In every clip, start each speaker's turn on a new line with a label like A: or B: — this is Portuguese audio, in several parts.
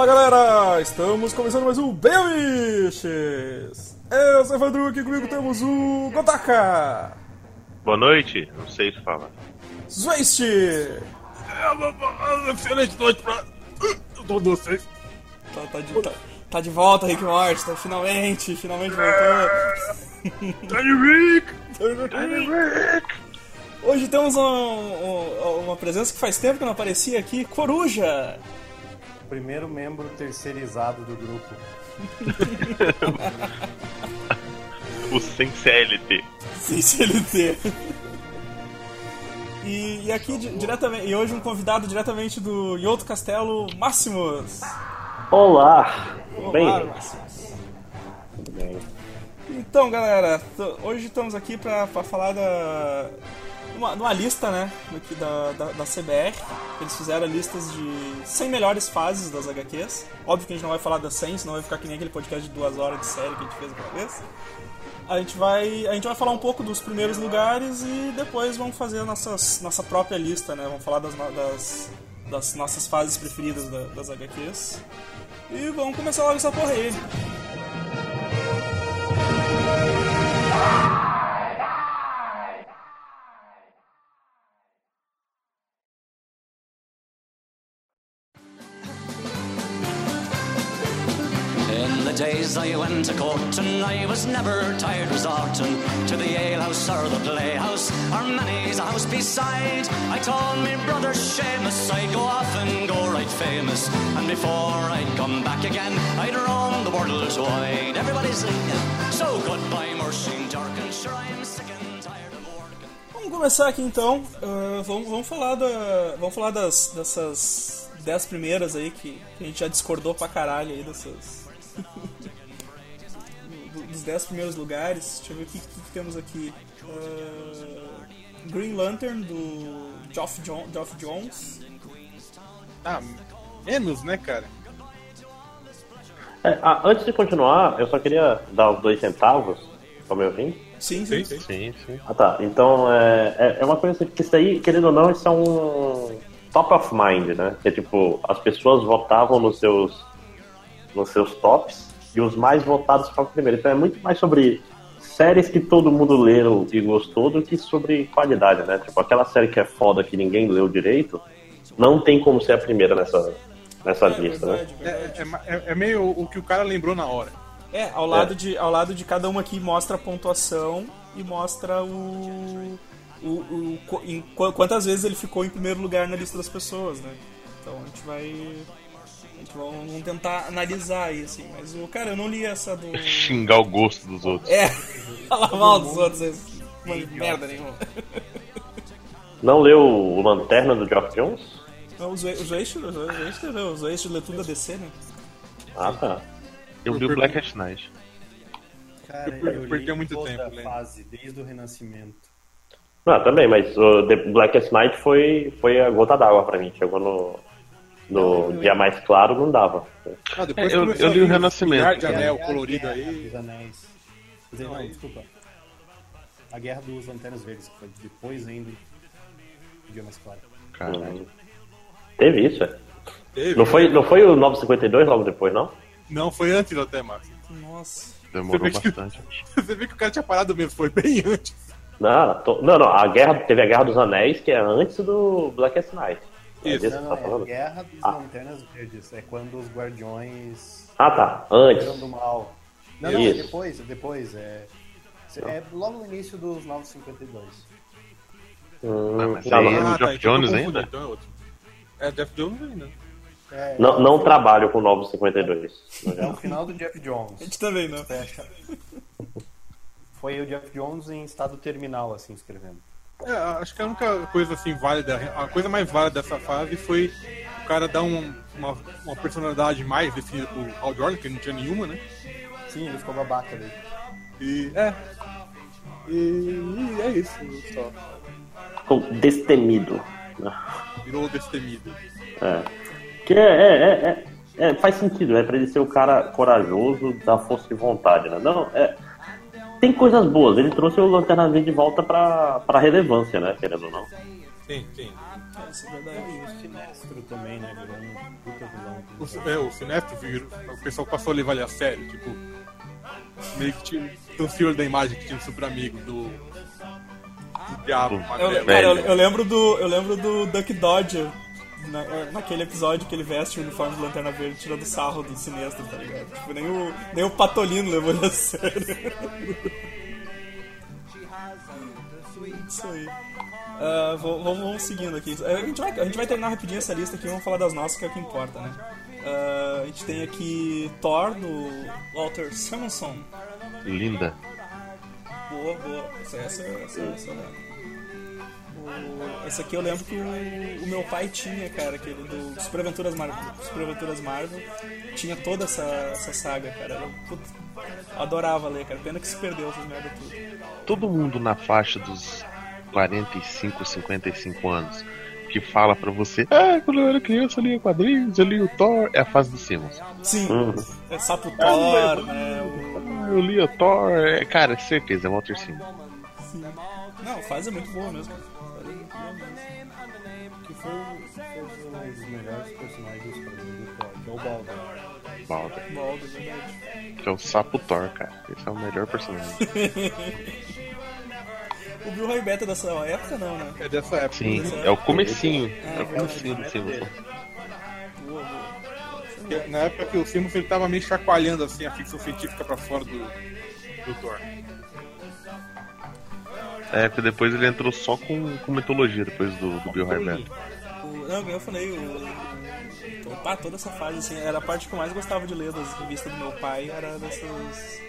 A: Fala galera, estamos começando mais um Beliches! Eu sou o Evandro, aqui comigo temos o Gotaka!
B: Boa noite, não sei se fala.
A: Zweist!
C: Excelente noite pra todos vocês.
A: Tá, tá, de, tá, tá de volta, Rick Morty, tá, finalmente, finalmente voltou.
C: Tiny Rick!
A: Tiny Rick! Hoje temos um, um, uma presença que faz tempo que não aparecia aqui, Coruja!
D: Primeiro membro terceirizado do grupo.
B: o sem CLT.
A: Sem CLT. E, e aqui diretamente, e hoje um convidado diretamente do Yoto Castelo, Máximos.
E: Olá.
A: Olá,
E: bem?
A: Máximos. Bem. Então, galera, hoje estamos aqui para falar da uma, numa lista, né, aqui da, da, da, CBR. Eles fizeram listas de 100 melhores fases das HQs. Óbvio que a gente não vai falar das 100, senão vai ficar que nem aquele podcast de duas horas de série que a gente fez uma vez. A gente vai, a gente vai falar um pouco dos primeiros lugares e depois vamos fazer a nossas, nossa própria lista, né? Vamos falar das, das, das nossas fases preferidas da, das HQs. E vamos começar logo essa porra aí. Days I went to court and I was never tired resorting to the alehouse or the playhouse or many's a house beside. I told me brother Seamus I'd go off and go right famous, and before I'd come back again I'd roam the world wide. Everybody's singing, so goodbye Mercy Darkin, sure sick and tired of working. Vamos começar aqui então. Uh, vamos, vamos falar da, vamos falar das dessas dez primeiras aí que, que a gente já discordou pra caralho aí dessas dos 10 primeiros lugares, deixa eu ver o que, que, temos aqui. Uh, Green Lantern do Geoff, John, Geoff Jones.
C: Ah, menos, né, cara?
E: É, ah, antes de continuar, eu só queria dar os dois centavos. Estão me ouvindo?
A: Sim, sim.
B: sim, sim. sim.
E: Ah, tá. Então, é, é, é uma coisa que isso aí, querendo ou não, isso é um top of mind, né? Que é tipo, as pessoas votavam nos seus nos seus tops e os mais votados para o primeiro. Então é muito mais sobre séries que todo mundo leu e gostou do que sobre qualidade, né? Tipo, aquela série que é foda que ninguém leu direito, não tem como ser a primeira nessa, nessa é, lista,
C: verdade, né? Verdade. É, é, é, meio o que o cara lembrou na hora.
A: É, ao lado, é. De, ao lado de cada uma aqui mostra a pontuação e mostra o, o, o, o em, quantas vezes ele ficou em primeiro lugar na lista das pessoas, né? Então a gente vai Vamos tentar analisar aí, assim. Mas, o cara, eu não li essa do.
B: Xingar o gosto dos outros.
A: É, falar mal dos outros. Mas merda nenhuma.
E: Não leu o Lanterna do Geoff Jones?
A: Não, o Zoeste leu. O Zoeste lê tudo a DC, né?
E: Ah, tá.
B: Eu li o Black at Night.
D: Cara, eu, li muito toda tempo, a fase, desde o Renascimento.
E: Ah, também, mas o The Black at Night foi, foi a gota d'água pra mim. Chegou no, no dia mais claro não dava.
C: Ah, depois é, eu, eu li o Renascimento. De anel colorido aí.
D: Dos anéis. Dizer, não, desculpa. A Guerra dos Lanternas Verdes, que foi depois ainda do dia mais claro.
E: Hum. Teve isso, é? Teve. Não foi, não foi o 952 logo depois, não?
C: Não, foi antes até, Max.
A: Nossa.
B: Demorou você bastante.
C: Que, você vê que o cara tinha parado mesmo, foi bem antes.
E: Não, tô, não, não, a guerra, teve a Guerra dos Anéis, que é antes do Blackest Night.
D: É Isso. Não, não, tá é a Guerra dos ah. Lanternas Verdes. É quando os Guardiões.
E: Ah, tá. Antes.
D: do mal. Não, não, é depois. É depois. É, é logo no início dos 952.
B: Hum, ah, mas aí é o Jeff Jones ainda?
C: Então é, é Jeff Jones ainda.
E: É, não, não trabalho com 952.
D: É o final do Jeff Jones.
A: A gente também não.
D: Foi o Jeff Jones em estado terminal, assim, escrevendo.
C: É, acho que a única coisa assim válida, a coisa mais válida dessa fase foi o cara dar um, uma, uma personalidade mais definida pro Hal Jordan, que não tinha nenhuma, né?
D: Sim, ele ficou babaca ali.
C: E é. E, e é isso só.
E: Ficou destemido.
C: Virou destemido.
E: É. Que é, é, é, é, faz sentido, né? Pra ele ser o cara corajoso, da força de vontade, né? Não, é tem coisas boas. Ele trouxe o Lanterna Verde de volta pra, pra relevância, né? Querendo ou não.
C: Sim, sim.
D: É, isso é verdade. E o Sinestro também, né? Virou um puta vilão.
C: O, é, o Sinestro, virou- o pessoal passou a levar ele a sério, tipo. Meio que tinha senhor da imagem que tinha um super amigo do. do Diabo
A: Eu, cara, eu, eu lembro do. Eu lembro do Duck Dodger. Na- é, naquele episódio que ele veste o uniforme de Lanterna Verde tirando sarro do sinistro, tá ligado? Tipo, nem o, nem o Patolino levou ele a sério. Isso aí. Ah, vou- vamos, vamos seguindo aqui. A gente, vai, a gente vai terminar rapidinho essa lista aqui, vamos falar das nossas, que é o que importa, né? Ah, a gente tem aqui Thor, do Walter Simonson.
B: Linda.
A: Boa, boa. Essa, essa, essa, essa eu lembro. O- Esse aqui eu lembro que o, o meu pai tinha, cara, aquele do Super Aventuras Marvel. Super Aventuras Marvel. Tinha toda essa, essa saga, cara. Eu puta, adorava ler, cara. Pena que se perdeu essas merda tudo.
B: Todo mundo na faixa dos 45, 55 anos que fala pra você, ah, quando eu era criança eu lia quadrinhos, eu li o Thor, é a fase do Simmons.
A: Sim,
E: Uhum.
A: é Sapo Thor, né? o-
B: Ah, eu li o Thor, é, cara, certeza, é Walter Simmons.
A: sim. Não, a fase é muito boa mesmo.
D: Foi, foi um dos melhores personagens pra mim do Thor, que é o.
B: Balder,
A: Baldur, é verdade.
B: que é o Sapo Thor, cara. Esse é o melhor personagem.
A: O Bill Roy Beta dessa época, não, né?
C: É dessa época.
B: Sim,
C: né?
B: é o comecinho. É o comecinho do Simmons.
A: Boa, boa.
C: Porque Na época que o Simmons ele tava meio chacoalhando assim a ficção científica pra fora do, do Thor.
B: É, porque depois ele entrou só com, com mitologia, depois do, do Bill.
A: O- não, eu falei, o, o, pá, toda essa fase, assim, era a parte que eu mais gostava de ler das revistas do meu pai, era dessas.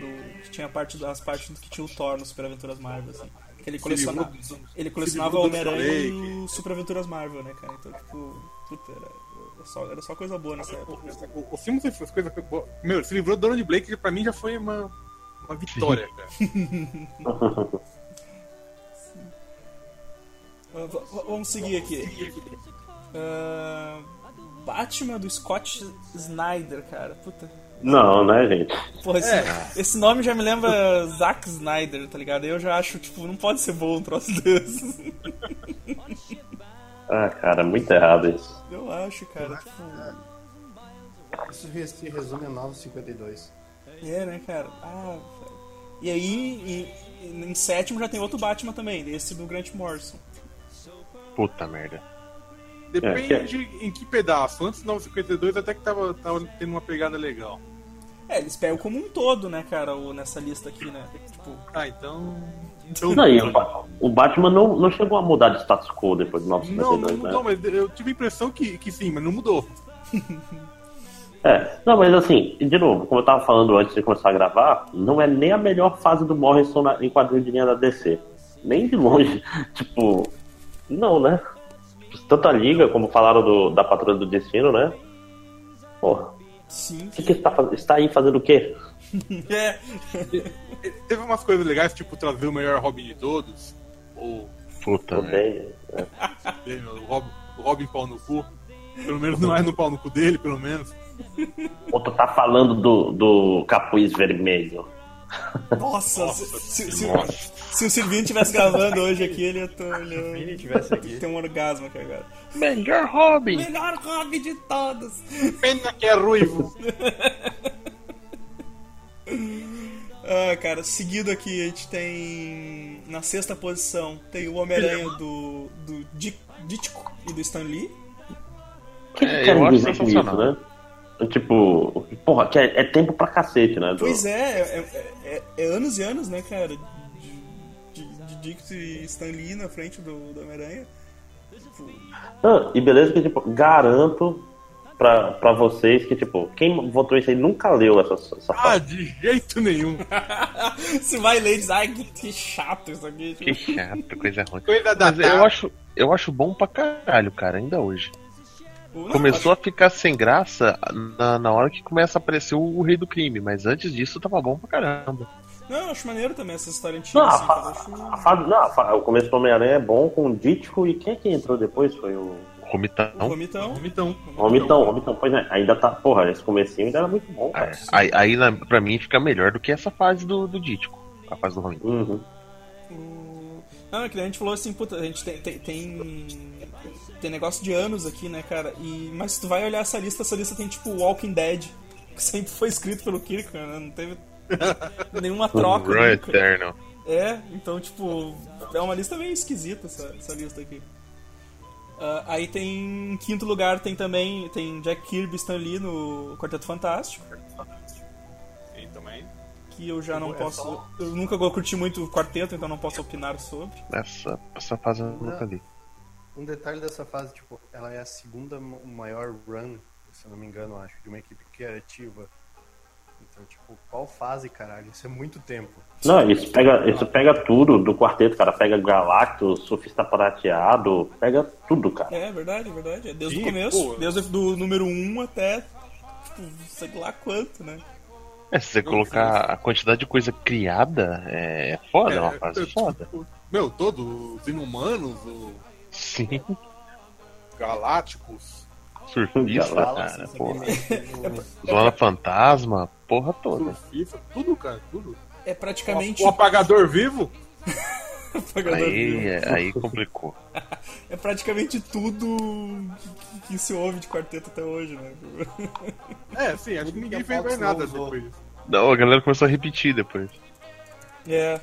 A: Do, que tinha parte, das partes que tinha o Thor no Super Aventuras Marvel, assim. Que ele colecionava, ele colecionava o Homem-Aranha e o Super Aventuras Marvel, né, cara? Então, tipo, puta, era, era só, era só coisa boa nessa época.
C: O, o Simmons fez coisas boas. Meu, se livrou do Donald Blake, que pra mim já foi uma, uma vitória, cara.
A: Ah, vamos seguir aqui. Ah, Batman do Scott Snyder, cara. Puta.
E: Não, né, gente?
A: Porra, esse, esse nome já me lembra Zack Snyder, tá ligado? Eu já acho, tipo, não pode ser bom um troço desse.
E: Ah, cara, muito errado isso.
A: Eu acho, cara. Tipo,
D: Isso se resume a 952.
A: é, né, cara? Ah, velho. E aí, em, em sétimo já tem outro Batman também, esse do Grant Morrison.
B: Puta merda.
C: Depende em que pedaço. Antes do 952 até que tava, tava tendo uma pegada legal.
A: É, eles pegam como um todo, né, cara, o, nessa lista aqui, né? Tipo,
C: Ah, então. então
E: Não, o, o Batman não, não chegou a mudar de status quo depois do
C: não, não
E: 952,
C: mudou,
E: né?
C: mas eu tive a impressão que, que sim, mas não mudou.
E: É, não, mas assim, de novo, como eu tava falando antes de começar a gravar, não é nem a melhor fase do Morrison na, em quadrinho de linha da DC. Nem de longe. tipo, não, né? Tanto a Liga, como falaram do, da Patrulha do Destino, né? Porra,
A: sim.
E: o que, que está, está aí fazendo o quê?
A: É,
C: Teve umas coisas legais, tipo trazer o melhor Robin de todos. Ou
B: Puta
E: né?
C: o Robin, o Robin pau no cu. Pelo menos não é no pau no cu dele, pelo menos.
E: Ou tu tá falando do, do capuz vermelho?
A: Nossa, se, se- se- se o Silvinho estivesse gravando hoje aqui, ele ia ter, ele
D: tivesse aqui.
A: ter um orgasmo aqui agora.
B: Melhor Robin!
A: Melhor hobby de todos!
C: Pena que é ruivo.
A: Ah, cara, seguido aqui a gente tem. Na sexta posição tem o Homem-Aranha do, do Di- Ditko e do Stan Lee.
E: Que, que
B: É, eu
E: querem
B: acho sensacional.
E: né? Tipo, porra, que é, é tempo pra cacete, né? do-
A: Pois é, é, é- é anos e anos, né, cara? De, de, de Dick e Stan Lee na frente do, do Homem-Aranha. Tipo,
E: Ah, e beleza que, tipo, garanto pra, pra vocês que, tipo, quem votou isso aí nunca leu essa, essa
C: Ah,
E: parte.
C: de jeito nenhum.
A: Você vai ler e diz, ai, que, que chato isso aqui.
B: Que
A: Tipo,
B: chato, coisa ruim.
C: Coisa da
B: Mas eu acho, eu acho bom pra caralho, cara, ainda hoje. Começou a ficar sem graça na, na hora que começa a aparecer o, o Rei do Crime, mas antes disso tava bom pra caramba.
A: Não, eu acho maneiro também essa história antiga.
E: Não, a
A: assim, eu acho-
E: a fase- não, a o começo do Homem-Aranha é bom com o Dítico e quem é que entrou depois? Foi o
A: O
B: Romitão.
A: Vomitão.
C: Então,
E: Romitão, Romitão. Pois é, ainda tá, porra, esse comecinho ainda era muito bom, cara.
B: É, aí, aí na- pra mim fica melhor do que essa fase do, do Dítico, a fase do Romitão.
E: Uhum.
A: Não, é que a gente falou assim, puta, a gente tem, tem, tem, tem negócio de anos aqui, né, cara? E, mas se tu vai olhar essa lista, essa lista tem tipo Walking Dead, que sempre foi escrito pelo Kirk, né? Não teve nenhuma troca.
B: Run. Eternal.
A: É, então, tipo, é uma lista meio esquisita essa, essa lista aqui. Ah, aí tem, em quinto lugar, tem também tem Jack Kirby Stan Lee no Quarteto Fantástico,
C: E também.
A: que eu já não
D: É
A: posso...
D: só-
A: Eu nunca curti muito o quarteto, então não posso opinar sobre.
B: Essa, essa fase eu nunca li.
D: Um detalhe dessa fase, tipo, ela é a segunda ma- maior run, se eu não me engano, acho, de uma equipe criativa. Então, tipo, qual fase, caralho? Isso é muito tempo.
E: Não, isso pega, isso pega tudo do quarteto, cara. Pega Galactus, Surfista Prateado, pega tudo, cara.
A: É, verdade, verdade. É desde
C: Sim,
A: o começo,
C: pô.
A: desde do número 1 até, tipo, sei lá quanto, né?
B: É, se você colocar a quantidade de coisa criada, é, é foda, é uma fase foda.
C: Meu, todos os inumanos, os
B: Sim,
C: galácticos,
B: surfista, cara,
D: assim,
B: porra. Zona fantasma, porra toda.
C: surfistas, tudo, cara, tudo.
A: É praticamente
C: O apagador vivo?
A: apagador vivo.
B: Aí, é- aí complicou.
A: É praticamente tudo que, que se ouve de quarteto até hoje, né?
C: É, sim, acho que ninguém
D: a
C: fez mais nada depois disso.
B: Não, a galera começou a repetir depois.
A: É.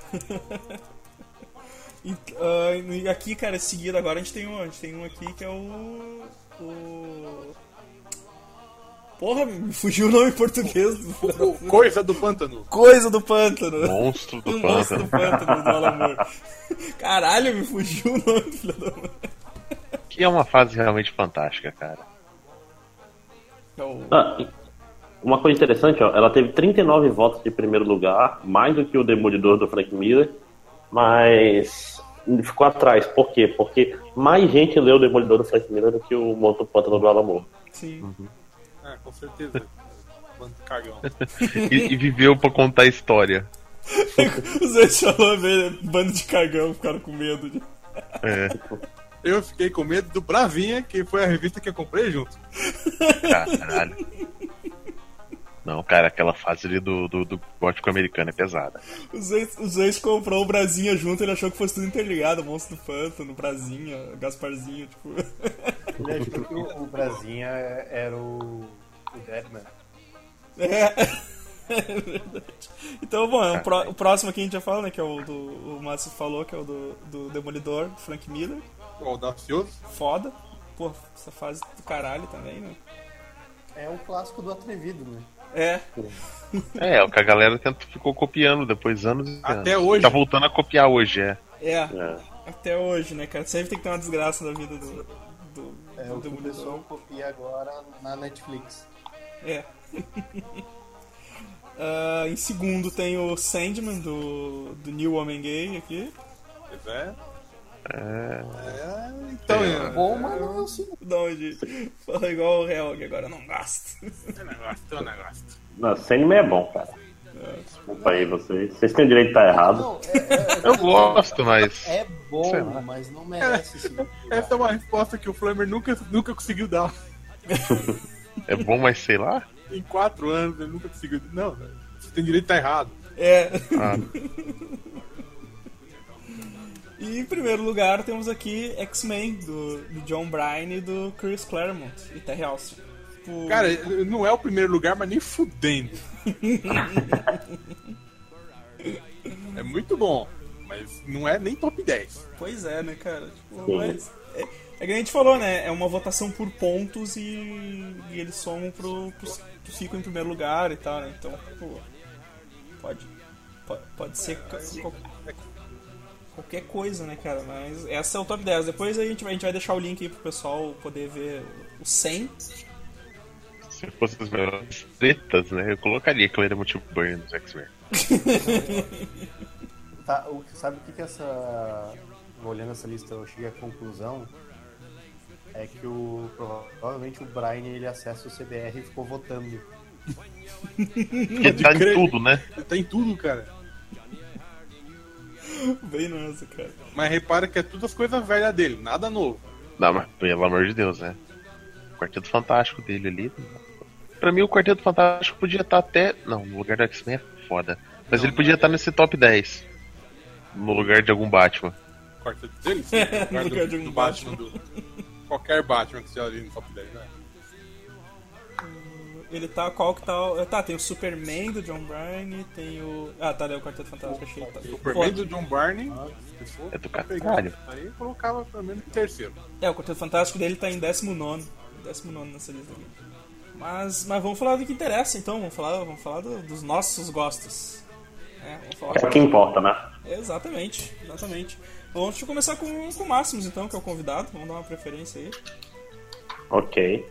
A: E, e aqui, cara, em seguida agora a gente tem um, a gente tem um aqui que é o. o... Porra, me fugiu o nome em português.
C: O Coisa do Pântano.
A: Coisa do pântano.
B: Monstro do
A: O monstro do
B: pântano.
A: pântano do Alan. Caralho, me fugiu o nome do filho da mãe.
B: Que é uma fase realmente fantástica, cara.
A: É
E: Ah, uma coisa interessante, ó, ela teve 39 votos de primeiro lugar, mais do que o Demolidor do Frank Miller, mas ficou atrás. Por quê? Porque mais gente leu o Demolidor do Frank Miller do que o Monto Pântano do Alan Moore.
A: Sim.
C: É, com certeza. Bando de cagão.
B: E, e viveu pra contar a história.
A: Os velho, bando de cagão, ficaram com medo. De...
B: É,
C: Eu fiquei com medo do Bravinha, que foi a revista que eu comprei junto.
B: caralho. Não, cara, aquela fase ali do, do, do gótico americano é pesada.
A: Os os dois comprou o Brasinha junto, ele achou que fosse tudo interligado, Monstro do Pântano, Brasinha, Gasparzinho, tipo.
D: Ele achou que o, o Brasinha era o, o Deadman.
A: É. É verdade. Então, bom, é um pró- o próximo aqui a gente já fala, né? Que é o do. O Márcio falou, que é o do, do Demolidor, do Frank Miller.
C: O audacioso.
A: Foda. Pô, essa fase do caralho também, né?
D: É o clássico do atrevido, né?
A: É.
B: É, é o que a galera tenta, ficou copiando depois anos e
C: Até
B: anos.
C: hoje.
B: Tá voltando a copiar hoje, é.
A: É.
E: É.
A: Até hoje, né, cara? Sempre tem que ter uma desgraça na vida do. do,
D: É
A: do
D: o que pessoal copia agora na Netflix.
A: É. Ah, em segundo tem o Sandman do, do New Homem Gay aqui.
C: Pois é.
B: É.
C: É, então, é.
D: Bom, mas não é assim.
A: Da onde? Fala igual o Helg, agora eu não gosto.
C: Tem um negócio.
E: Não, Sandman é bom, cara. Desculpa aí vocês. Vocês têm o direito de estar errado.
D: Não, é,
B: Eu gosto, mas.
D: é, é
B: Sei
D: bom, mas não merece esse lugar.
C: Essa é uma resposta que o Flamer nunca, nunca conseguiu dar.
B: É bom, mas sei lá.
C: Em quatro anos, ele nunca conseguiu. Não, você tem direito de estar errado.
A: É.
B: Ah,
A: E em primeiro lugar temos aqui X-Men, do, do John Bryan e do Chris Claremont e Terry Austin. Tipo,
C: Cara, não é o primeiro lugar, mas nem fudendo. é muito bom, mas não é nem top 10.
A: Pois é, né, cara? Tipo, mas é, é que a gente falou, né? É uma votação por pontos e, e eles somam pro, pros, que ficam em primeiro lugar e tal, né? Então, pô, pode, pode, pode ser qualquer coisa, né, cara? Mas essa é o top 10. Depois a gente vai, a gente vai deixar o link aí pro pessoal poder ver o 100.
B: se fosse as melhores tretas, né? Eu colocaria que eu era motivo burn dos X-Men.
D: Tá, o, sabe o que, que essa. Olhando essa lista, eu cheguei à conclusão. É que o. Provavelmente o Brian ele acessa o CBR e ficou votando.
B: Porque tá em tudo, né?
C: Ele tá em tudo, cara.
A: Bem nessa, cara.
C: Mas repara que é tudo as coisas velhas dele, nada novo.
B: Não, mas pelo amor de Deus, né? O Quarteto Fantástico dele ali. Pra mim, o Quarteto Fantástico podia estar até. Não, no lugar do X-Men é foda. Mas
C: Não,
B: ele podia
C: não é.
B: estar nesse top 10. No lugar de algum Batman.
C: quarteto dele? Sim, no lugar
A: No lugar de
C: do,
A: um
C: do Batman. Do, qualquer Batman que você ali no top 10, né?
A: Ele tá, qual que tá? Tá, tem o Superman do John Byrne, tem o. Ah, tá, daí o Quarteto Fantástico, achei. Tá.
C: Superman do John for
B: É do caralho.
C: Aí eu colocava pelo menos em terceiro.
A: É, o Quarteto Fantástico dele tá em 19. 19 nessa lista aqui. Mas, mas vamos falar do que interessa então, vamos falar, vamos falar do- dos nossos gostos. É, vamos falar
E: É o que importa, né?
A: Exatamente, exatamente. Vamos começar com, com o Máximos então, que é o convidado, vamos dar uma preferência aí.
E: Ok.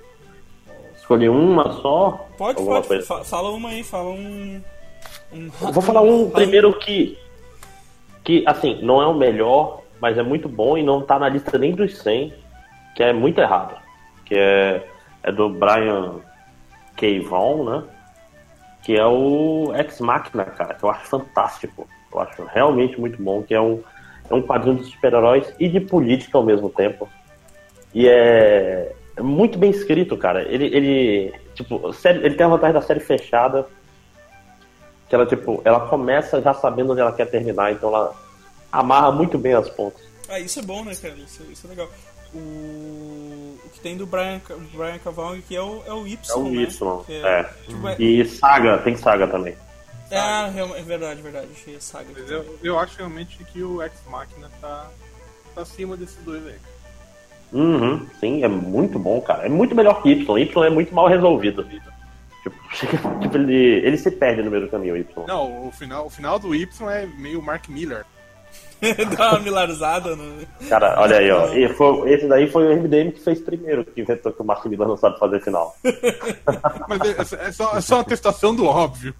E: Escolhi uma só?
A: Pode, pode, fa- fala uma aí, fala um. um
E: Vou falar um primeiro que, que, assim, não é o melhor, mas é muito bom e não tá na lista nem dos 100, que é muito errado. Que é, é do Brian K. Vaughan, né? Que é o Ex Machina, cara, que eu acho fantástico. Eu acho realmente muito bom, que é um, é um quadrinho de super-heróis e de política ao mesmo tempo. E é, é muito bem escrito, cara. Ele, ele, tipo, série- ele tem a vantagem da série fechada, que ela, tipo, ela começa já sabendo onde ela quer terminar, então ela amarra muito bem as pontas.
A: Ah, isso é bom, né, cara? Isso, isso é legal. O, o que tem do Brian, Brian Cavalli que é o, é o Y.
E: É o
A: né?
E: Y,
A: Que
E: é.
A: tipo, é,
E: E saga, tem saga também.
A: é, real- é verdade, verdade. Achei saga.
C: Eu, eu acho realmente que o Ex Machina tá, tá acima desses dois aí.
E: Uhum, sim, é muito bom, cara. É muito melhor que Y. Y é muito mal resolvido. Tipo, tipo, ele, ele se perde no meio do caminho, Y.
C: Não, o final, o final do Y é meio Mark Miller.
A: Dá uma milarizada no.
E: Cara, olha aí, ó. E foi- esse daí foi o MDM que fez primeiro, que inventou que o Mark Miller não sabe fazer final.
C: Mas é, é só, é só uma testação do óbvio.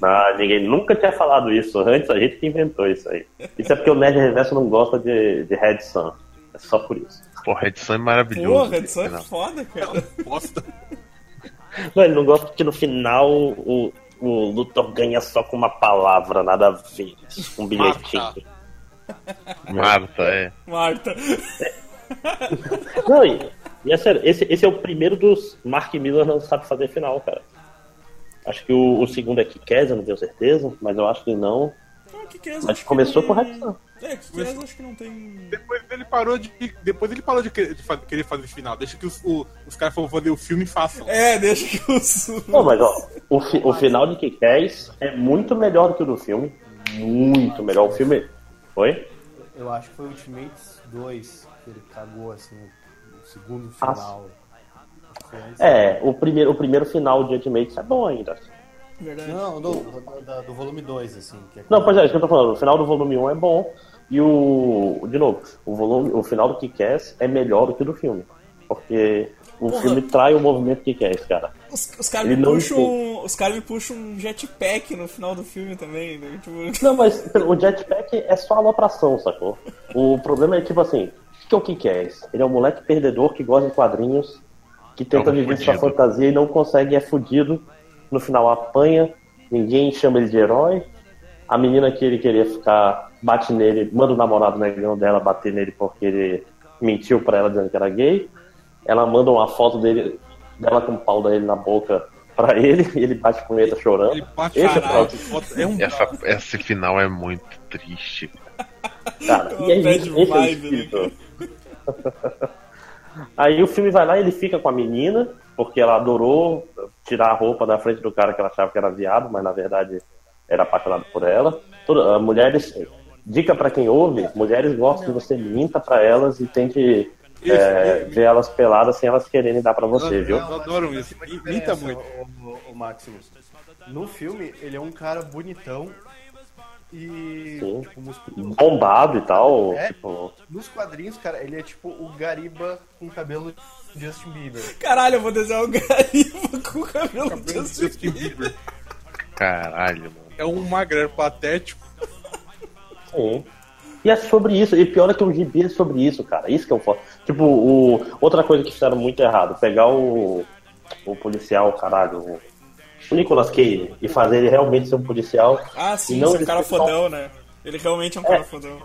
E: Não, ninguém nunca tinha falado isso. Antes a gente que inventou isso aí. Isso é porque o Nerd Reverso não gosta de, de Red Sun. É só por isso.
B: Porra, a edição é maravilhoso.
A: Porra, a edição é foda, cara.
C: Bosta.
E: Não, ele não gosta porque no final o, o Luthor ganha só com uma palavra, nada a ver. Um bilhetinho.
C: Mata.
B: Marta, é.
A: Marta.
E: Não, e, e é sério, esse, esse é o primeiro dos Mark Miller não sabe fazer final, cara. Acho que o, o segundo é Kikaz, eu não tenho certeza, mas eu acho que não.
A: Que que é,
E: Mas
A: que
E: começou
A: não-
E: com Red Sun.
A: É, que que é, acho que não tem.
C: Depois ele parou de. Depois ele parou de querer, de fa- querer fazer final. Deixa que os, o- os caras for fazer o filme e façam.
A: É, deixa que os.
E: Não, mas ó, o, fi- o final de Kikaz é muito melhor do que o do filme. Muito melhor. O filme. Foi?
D: Eu acho que foi o Ultimates 2 que ele cagou assim, o segundo
E: Ah,
D: final. Antes-
E: É, o primeiro, o primeiro final de Ultimates é bom ainda.
A: Verdade.
D: Não, do, do, do volume 2, assim. Que é
E: Não, pois é, isso que eu tô falando. O final do volume 1 é bom. E o. De novo, o, volume, o final do Kick-Ass é melhor do que o do filme. Porque o
A: Porra.
E: filme trai o movimento Kick-Ass, cara.
A: Os, os caras me puxam. Os caras me puxam um jetpack no final do filme também. Né? Tipo,
E: Não, mas o jetpack é só alopração, sacou? O problema é tipo assim: o que é o Kick-Ass? Ele é um moleque perdedor que gosta de quadrinhos, que tenta
B: É um
E: viver sua
B: fudido.
E: fantasia e não consegue, é fudido. No final apanha, ninguém chama ele de herói. A menina que ele queria ficar bate nele, manda o namorado negão dela bater nele porque ele mentiu pra ela dizendo que era gay. Ela manda uma foto dele, dela com o pau dele na boca pra ele, e ele bate com ele chorando.
C: Ele bate
E: Esse é
C: caralho, É um
B: Essa, esse final é muito triste.
E: Cara,
A: Uma
E: e aí, esse é o
A: vibe, né,
E: espírito. Aí o filme vai lá e ele fica com a menina, porque ela adorou tirar a roupa da frente do cara que ela achava que era viado, mas na verdade era apaixonado por ela. Toda, ah, mulheres, dica pra quem ouve, mulheres gostam que você minta pra elas e tente é, ver elas peladas sem elas quererem dar pra você, viu?
C: Eu adoro isso. Imita muito.
D: O, o, o Maximus. No filme, ele é um cara bonitão e,
E: Sim.
D: tipo, musculoso.
E: Bombado e tal,
D: É?
E: tipo,
D: Nos quadrinhos, cara, ele é tipo o Gariba com cabelo de Justin Bieber.
A: Caralho, eu vou desenhar o Gariba com o cabelo
C: Cabelo
A: de
C: de Justin Bieber.
B: Caralho, mano.
C: É um magrelo patético.
E: Sim. E é sobre isso. E pior é que o gibi é sobre isso, cara. Isso que é o foda. Tipo, o... outra coisa que fizeram muito errado, pegar o, o policial, caralho, o, o Nicolas Cage, e fazer ele realmente ser um policial.
A: Ah, sim,
E: não
A: esse é um
E: ele
A: cara
E: ser só-
A: fodão, né? Ele realmente é um cara fodão.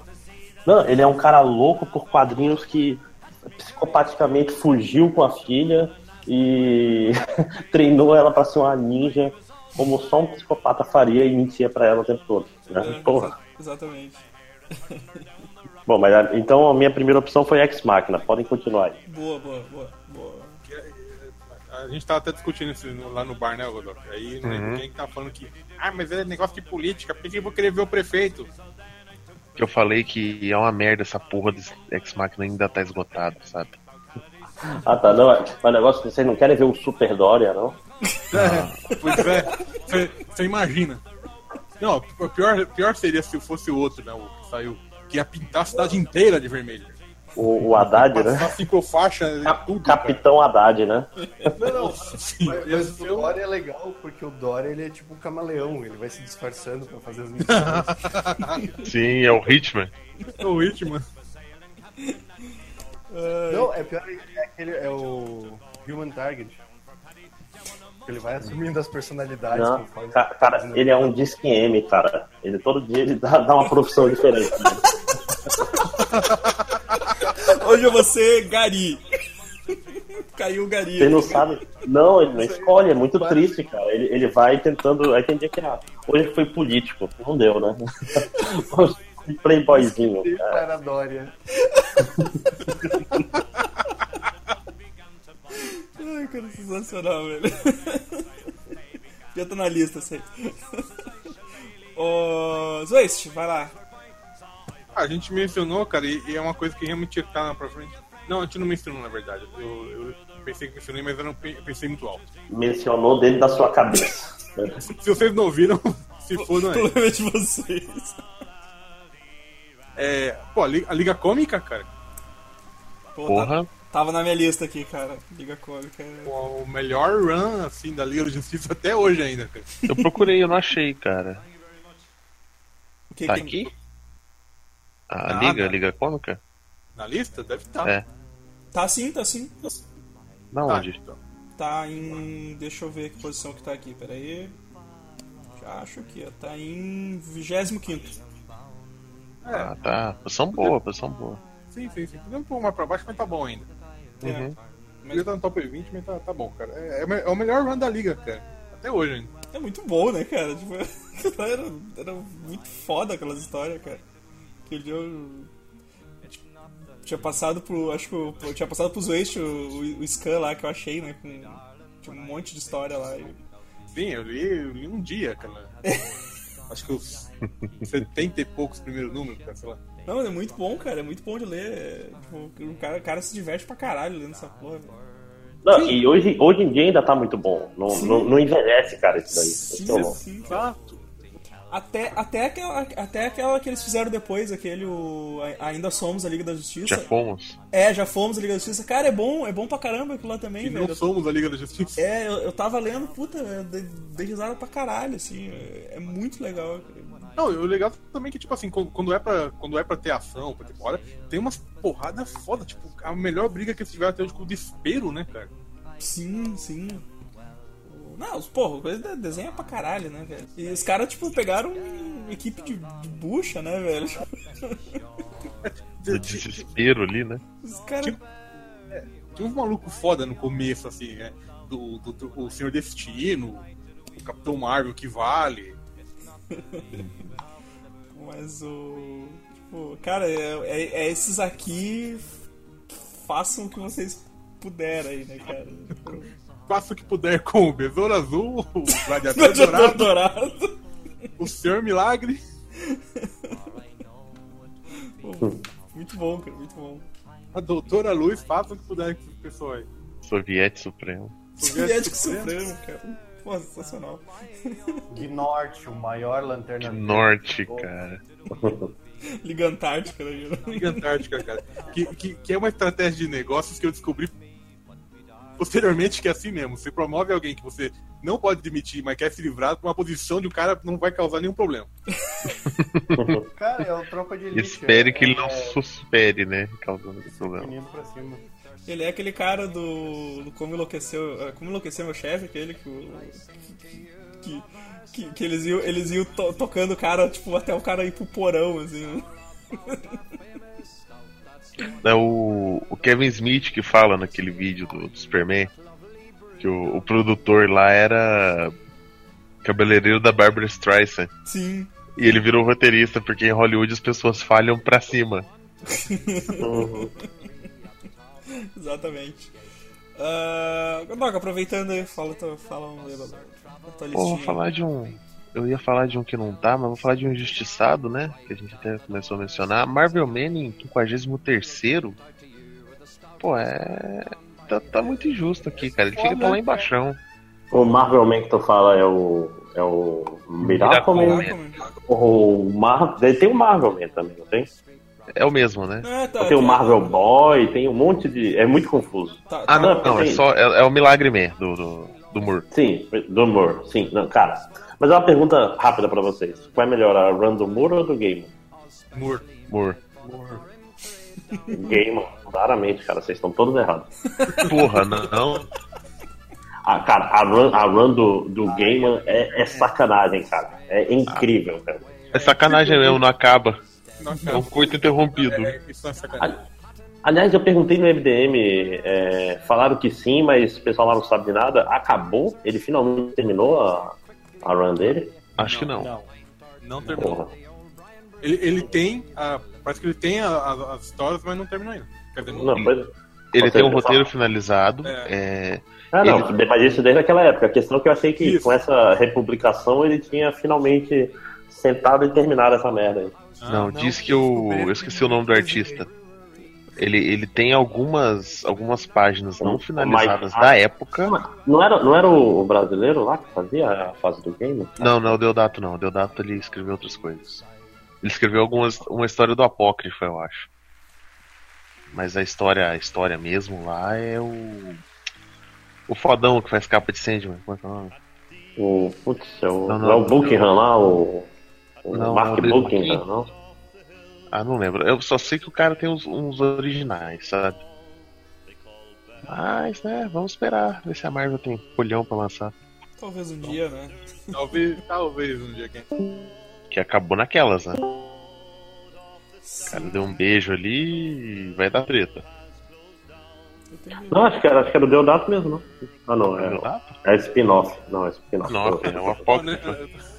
E: Não, ele é um cara louco por quadrinhos que psicopaticamente fugiu com a filha e treinou ela pra ser uma ninja, como só um psicopata faria e mentia pra ela o tempo todo. Né?
A: É,
E: Porra.
A: Exa- Exatamente.
E: Bom, mas a- então a minha primeira opção foi Ex Machina. Podem continuar aí.
A: Boa, boa, boa, boa.
C: A gente tava até discutindo isso lá no bar, né, Rodolfo? Aí não lembro quem que tá falando que. Ah, mas é negócio de política, por que eu vou querer ver o prefeito?
B: Que eu falei que é uma merda essa porra desse X-Machina ainda tá esgotado, sabe?
E: Ah, tá. Não, é é um negócio que vocês não querem ver o Super Dória, não?
C: É, pois é, você imagina. Não, o pior, pior seria se fosse o outro, né? O que saiu. Que ia pintar a cidade inteira de vermelho.
E: O, o Haddad, né?
C: cinco faixas e
E: Cap-
C: tudo. cara.
E: Capitão Haddad, né?
D: Não, não.
C: Sim,
D: Mas, mas o Dória é legal, porque o Dória ele é tipo um camaleão, ele vai se disfarçando pra fazer as missões.
B: Sim, é o Hitman.
C: o Hitman.
D: não, é pior, é aquele, é o Human Target. Ele vai assumindo as personalidades
E: Não,
D: conforme-
E: ca- cara, ele é um disque M, cara. Ele todo dia ele dá, dá uma profissão diferente. né?
A: Hoje eu vou ser Gari. Caiu o Gari.
E: Você não sabe. Não, ele não escolhe, é muito triste, cara. Ele, ele vai tentando. Aí tem dia que ah, hoje foi político. Não deu, né? Playboyzinho, cara.
D: era Dória.
A: Ai, cara, sensacional, velho. Já tô na lista, sei. Ô, Zwist, vai lá.
C: A gente mencionou, cara, e, e é uma coisa que realmente tá na pra frente. Não, a gente não mencionou, na verdade. Eu, eu pensei que mencionei, mas eu não pe- pensei muito alto.
E: Mencionou dentro da sua cabeça.
C: Se vocês não ouviram, se for, não é.
A: Problema de vocês.
C: é pô, a Liga, a Liga Cômica, cara,
A: Pô,
B: Porra.
A: Tá- tava na minha lista aqui, cara. Liga Cômica. é-
C: o melhor run, assim, da Liga da Justiça até hoje ainda, cara.
B: Eu procurei, eu não achei, cara.
A: O que
B: Tá
A: que-
B: aqui? A
C: Nada.
B: Liga, a Liga Cômica?
C: Na lista? Deve estar.
B: É.
A: Tá sim, tá sim.
B: Na
C: Tá,
B: onde?
C: então.
A: Tá em. Deixa eu ver que posição que tá aqui, peraí. Já acho aqui, ó. Tá em 25.
C: É,
B: Ah, tá. Posição boa, posição boa.
C: sim, sim, sim. Podemos pôr mais pra baixo, mas tá bom ainda.
B: Uhum.
A: É.
C: Ele tá no top 20, mas tá, tá bom, cara. É, é o é o melhor run da Liga, cara. Até hoje ainda.
A: É muito bom, né, cara? Tipo, era, era muito foda aquelas histórias, cara. Aquele dia eu. Tinha passado pro. Acho que eu, eu tinha passado pros Waste o, o, o scan lá que eu achei, né? Com, tinha um monte de história lá. e-
C: Sim, eu li, eu li um dia, cara. Acho que os 70 e poucos primeiros números, cara, sei lá.
A: Não, é muito bom, cara. É muito bom de ler. é, Tipo, o cara, o cara se diverte pra caralho lendo essa porra.
E: Não, e hoje, hoje em dia ainda tá muito bom. Não, não, não envelhece, cara, isso daí.
A: Sim,
E: bom.
A: sim, exato. Até, até, aquela, até aquela que eles fizeram depois, aquele o, Ainda Somos a Liga da Justiça.
B: Já fomos.
A: É, já fomos a Liga da Justiça. Cara, é bom, é bom pra caramba aquilo lá também,
C: E
A: velho.
C: não somos a Liga da Justiça.
A: É, eu, eu tava lendo, puta, eu dei, dei risada pra caralho, assim. É, é muito legal.
C: Não, e o legal também é que, tipo assim, quando é pra, quando é pra ter ação, pra ter porrada, tem umas porradas foda. Tipo, a melhor briga que eles tiveram até hoje com o desespero, né, cara?
A: Sim, sim. Não, os- porra, coisa de- desenha pra caralho, né, velho? E os caras, tipo, pegaram uma equipe de, de bucha, né, velho?
B: Do desespero ali, né?
A: Os caras.
C: Tinha uns malucos foda no começo, assim, né? Do, do, do- o Senhor Destino, o Capitão Marvel que vale.
A: Mas o. Tipo, cara, é, é- é esses aqui. Façam o que vocês puderem aí, né, cara? Tipo,
C: Faça o que puder com o Besouro Azul, o Gladiador
A: Gladiador
C: Dourado,
A: Dourado.
C: o Senhor Milagre.
A: Pô, Muito bom, cara, muito bom.
C: A Doutora Luz, faça o que puder com esse pessoal aí.
B: Soviete Supremo.
A: Soviético Supremo, cara. Pô, sensacional.
D: Gnorte, o maior lanterna
B: Norte, cara.
A: Liga Antártica, né?
C: Liga Antártica, cara. Que, que, que é uma estratégia de negócios que eu descobri posteriormente que é assim mesmo. Você promove alguém que você não pode demitir, mas quer se livrar pra uma posição de um cara que não vai causar nenhum problema.
D: Cara, é o tropa de elite.
B: Espere
D: é-
B: que ele não
D: é
B: suspere, né? Causando esse problema.
D: Menino pra cima.
A: Ele é aquele cara do, do Como Enlouqueceu. eh, Como Enlouqueceu Meu Chefe, aquele que. o- Que, que, que eles iam, eles iam to- tocando o cara, tipo, até o cara ir pro porão, assim.
B: É o, o Kevin Smith que fala naquele vídeo do, do Superman que o, o produtor lá era cabeleireiro da Barbara Streisand.
A: Sim.
B: E ele virou roteirista, porque em Hollywood as pessoas falham pra cima.
E: Uhum.
A: Exatamente. Uh, aproveitando aí, fala, fala um tua listinha.
B: vou falar de um. Eu ia falar de um que não tá, mas vou falar de um injustiçado, né? Que a gente até começou a mencionar. Marvel Man em 53 Pô, é. Tá, tá muito injusto aqui, cara. Ele fica tá lá embaixo.
E: O Marvel Man que tu fala é o. É o Miracle Man. O Mar... Tem o Marvel Man também, não tem?
B: É o mesmo, né?
A: Ah, tá,
E: Tem o
A: tá.
E: Marvel Boy, tem um monte de. É muito confuso.
A: Tá,
B: Ah,
A: tá.
B: não, não, é só. É, é o Milagre Man do, do, do Moore.
E: Sim, do Moore, sim. Não, cara, mas é uma pergunta rápida pra vocês. Qual é melhor, a run do Moore ou do Game?
C: Moore.
B: Moore.
E: Game, claramente, cara, vocês estão todos errados.
B: Porra, não.
E: Ah, cara, a run, a run do, do Gaiman é, é sacanagem, cara. É incrível, cara.
B: É sacanagem mesmo, não acaba.
C: Não,
B: É um coito interrompido.
C: é, isso não é sacanagem.
E: Aliás, eu perguntei no MDM, é, falaram que sim, mas o pessoal lá não sabe de nada. Acabou? Ele finalmente terminou a, a run dele?
B: Acho que não.
D: Não.
C: Não terminou.
E: Porra.
C: Ele, ele tem. A, parece que ele tem a- a- as histórias, mas não terminou ainda. Quer dizer, não,
E: Não, mas...
B: Ele tem um roteiro finalizado. É.
E: Ah, não,
B: Ele-
E: mas isso desde aquela época. A questão é que eu achei que
C: Isso.
E: com essa republicação ele tinha finalmente sentado e terminado essa merda aí.
C: Ah,
B: Não, diz que o. Eu esqueci o nome do artista. Ele, ele tem algumas, algumas páginas não finalizadas
E: Mas-
B: da época.
E: Não era, não era o brasileiro lá que fazia a fase do game?
B: Não, não, o Deodato não. O Deodato ele escreveu outras coisas. Ele escreveu algumas, uma história do Apócrifo, eu acho. Mas a história, a história mesmo lá é o. O fodão que faz capa de Sandman. Como é que é o nome?
E: O, putz, é o,
B: Não,
E: não,
B: não,
E: é o Buckingham lá, o
B: Não,
E: Mark
B: não,
E: Buckingham, não?
B: Ah, não lembro. Eu só sei que o cara tem uns, uns originais, sabe? Mas, né, vamos esperar. Ver se a Marvel tem colhão pra lançar.
A: Talvez um dia, né?
C: Talvez, talvez um dia quem.
B: Que acabou naquelas, né? O cara deu um beijo ali e vai dar treta.
E: Não, acho que era, acho que era o Deodato mesmo, não? Ah, não, é,
B: Deodato?
E: é spin-off. Não, é spin-off.
B: Nossa, é um
C: né,
B: apócrifo.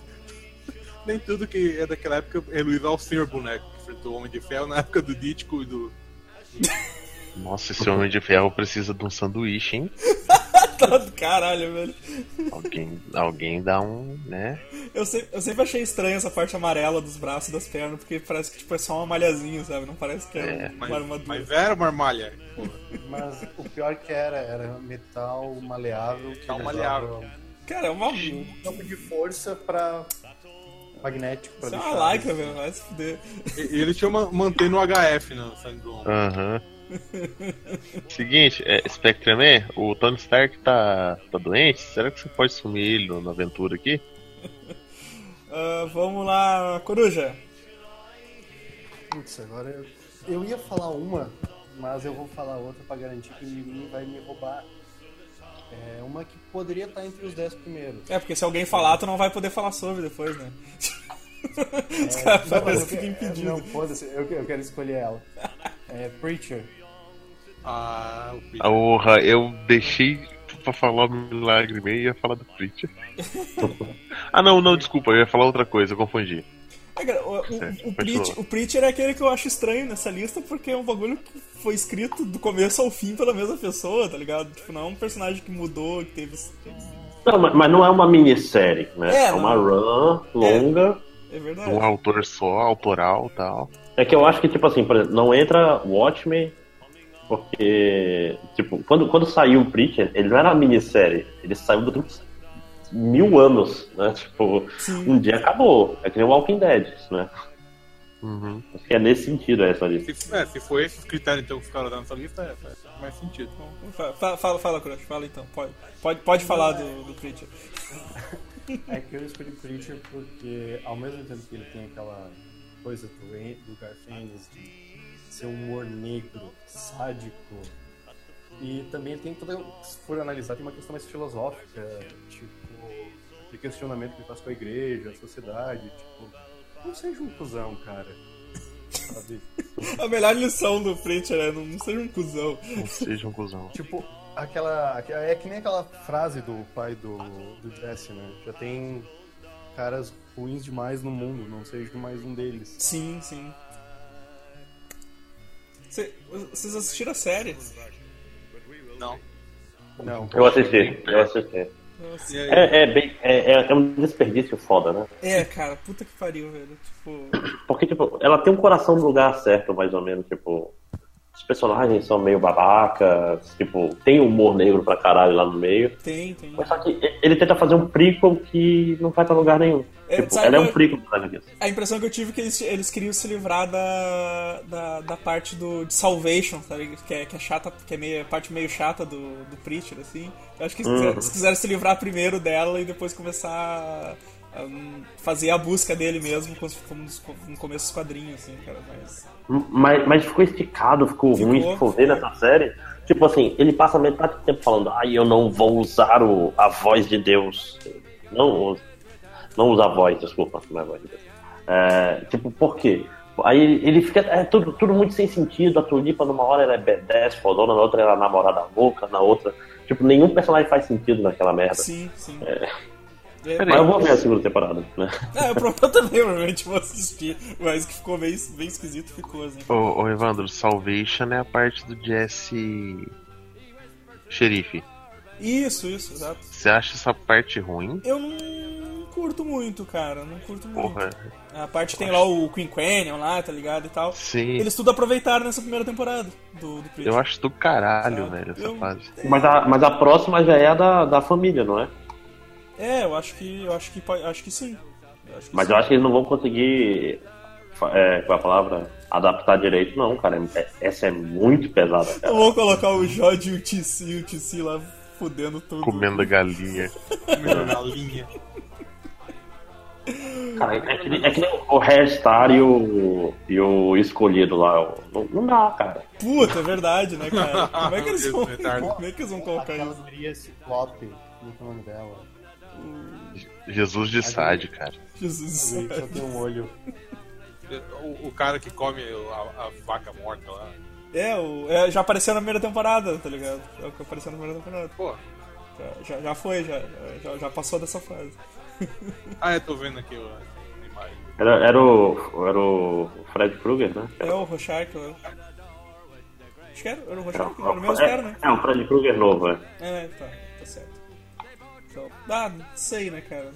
C: Nem tudo que é daquela época é Luiz Alcir boneco, que enfrentou o Homem de Ferro na época do Dítico e do.
B: Nossa, esse Homem de Ferro precisa de um sanduíche, hein?
A: Tá do caralho, velho.
B: Alguém, alguém dá um, né?
A: Eu sempre, eu sempre achei estranha essa parte amarela dos braços e das pernas, porque parece que tipo, é só uma malhazinha, sabe? Não parece que é,
B: É,
A: uma
C: Mas,
A: armadura.
C: mas era uma armalha.
D: Mas o pior que era, era metal maleável. Que
C: Metal maleável.
A: Cara, é uma.
D: Um campo de força pra magnético pra
A: Isso é
D: deixar.
A: uma lycra, velho. Vai se fuder.
C: E, ele tinha uma, mantendo o HF no sangue do homem.
B: Aham. Seguinte, é, Spectreman, o Tony Stark tá, tá doente? Será que você pode sumir ele no- na aventura aqui?
A: Ah, vamos lá, Coruja.
D: Putz, agora eu, eu ia falar uma, mas eu vou falar outra pra garantir que ninguém vai me roubar. É uma que poderia estar entre os 10 primeiros.
A: É, porque se alguém falar, tu não vai poder falar sobre depois, né? Os caras parecem que ficam impedidos.
D: Não, foda-se, eu, eu quero escolher ela. É Preacher.
C: Ah, o Peter.
B: Porra, eu deixei pra falar o Milagre Man e ia falar do Preacher. ah, não, não, desculpa, eu ia falar outra coisa, eu confundi.
A: É, cara, o, o, o, Preacher, o Preacher é aquele que eu acho estranho nessa lista, porque é um bagulho que foi escrito do começo ao fim pela mesma pessoa, tá ligado? Tipo, não é um personagem que mudou, que teve.
E: Não, mas, mas não é uma minissérie, né?
A: É,
E: É,
A: não.
E: uma run longa.
A: É verdade.
B: Um autor só, autoral e tal.
E: É que eu acho que, tipo assim, por exemplo, não entra Watchmen, porque, tipo, quando, quando saiu o Preacher, ele não era uma minissérie, ele saiu do mil anos, né? Tipo,
A: Sim.
E: um dia acabou. É que nem o Walking Dead, né?
B: Uhum.
E: Acho que é nesse sentido essa lista.
C: Se, é, se for esses critérios então que ficaram nessa lista, é, faz mais sentido.
A: Fa- Fala, fala, fala, Crush, fala então. Pode, pode, pode falar do, do Preacher.
D: É que eu escolhi Preacher porque, ao mesmo tempo que ele tem aquela coisa do, do Garfiennes de ser um humor negro, sádico, e também tem toda, se for analisar, tem uma questão mais filosófica, tipo, de questionamento que ele faz com a igreja, a sociedade, tipo, não seja um cuzão, cara. Sabe?
A: A melhor lição do Preacher é não, não seja um cuzão.
B: Não seja um cuzão.
D: Tipo, aquela. É que nem aquela frase do pai do, do Jesse, né? Já tem caras ruins demais no mundo, não seja mais um deles.
A: Sim, sim. Cê- Vocês assistiram a série?
C: Não.
D: Não.
E: Eu assisti, eu assisti.
A: Nossa.
E: É, é bem. É, é- é um desperdício foda, né?
A: É, cara, puta que pariu, velho. Tipo.
E: Porque, tipo, ela tem um coração no lugar certo, mais ou menos, tipo. Os personagens são meio babacas, tipo, tem humor negro pra caralho lá no meio.
A: Tem, tem.
E: Mas só que ele tenta fazer um prequel que não vai pra lugar nenhum.
A: É,
E: tipo, ela é um Dragon Quest.
A: A impressão que eu tive é que eles, eles queriam se livrar da, da, da parte do, de Salvation, sabe? Que é, que é chata, que é meio, a parte meio chata do, do Preacher, assim. Eu acho que eles quiseram, eles quiseram se livrar primeiro dela e depois começar a, a fazer a busca dele mesmo, como, no começo dos quadrinhos, assim, cara. Mas.
E: Mas, mas ficou esticado, ficou,
A: Ficou.
E: ruim se for ver nessa série. Tipo assim, ele passa metade do tempo falando, ai, eu não vou usar o, a voz de Deus. Não. Não usa a voz, desculpa, não é a voz. É, tipo, por quê? Aí ele, ele fica. É tudo, tudo muito sem sentido. A Tulipa, numa hora, ela é B10, fodona, na outra, ela é namorada louca, na outra. Tipo, nenhum personagem faz sentido naquela merda.
A: Sim, sim.
E: É.
A: É,
E: Mas eu vou ver a segunda temporada, né?
A: É, eu também provavelmente vou assistir, mas que ficou bem, bem esquisito ficou, assim.
B: Ô, ô Evandro, Salvation é a parte do Jesse. Xerife.
A: Isso, isso, exato.
B: Você acha essa parte ruim?
A: Eu não curto muito, cara, não curto muito.
B: Porra.
A: A parte tem lá o Queen Canyon lá, tá ligado, e tal.
B: Sim.
A: Eles tudo aproveitaram nessa primeira temporada do, do Preacher.
B: Eu acho do caralho,
A: Ah,
B: velho, essa
A: eu-
B: fase.
E: Mas a, mas a próxima já é a da, da família, não é?
A: É, eu acho que. Eu acho que acho que sim. Eu acho que
E: Mas
A: sim.
E: eu acho que eles não vão conseguir. É, qual é a palavra? Adaptar direito, não, cara. É- essa é muito pesada, cara.
A: Eu vou colocar o Jod e o TC e o TC lá fudendo tudo.
B: Comendo galinha.
C: comendo galinha.
E: Cara, é que, nem- é que nem o Hairstar e o, e o escolhido lá. Não, não dá, cara.
A: Puta, é verdade, né, cara? Como é que eles vão, como é que eles vão colocar isso?
D: guria Ciclope, como é que é nome dela?
B: Jesus de Sade, cara.
A: Jesus.
D: Guria que só tem um olho.
C: O, o cara que come a, a vaca morta lá.
A: É, o, é, já apareceu na primeira temporada, tá ligado? É o que apareceu na primeira temporada.
C: Pô.
A: Já, já, já foi, já, já, já passou dessa fase.
C: Ah, eu tô vendo aqui o- a imagem.
E: Era, era, o, era o Fred Krueger, né?
A: É o Rorschach, eu acho que era, era o Rorschach, era o mesmo cara, né?
E: é, é, o Fred Krueger novo, é.
A: É, tá, tá certo. Então, ah, não sei, né, cara.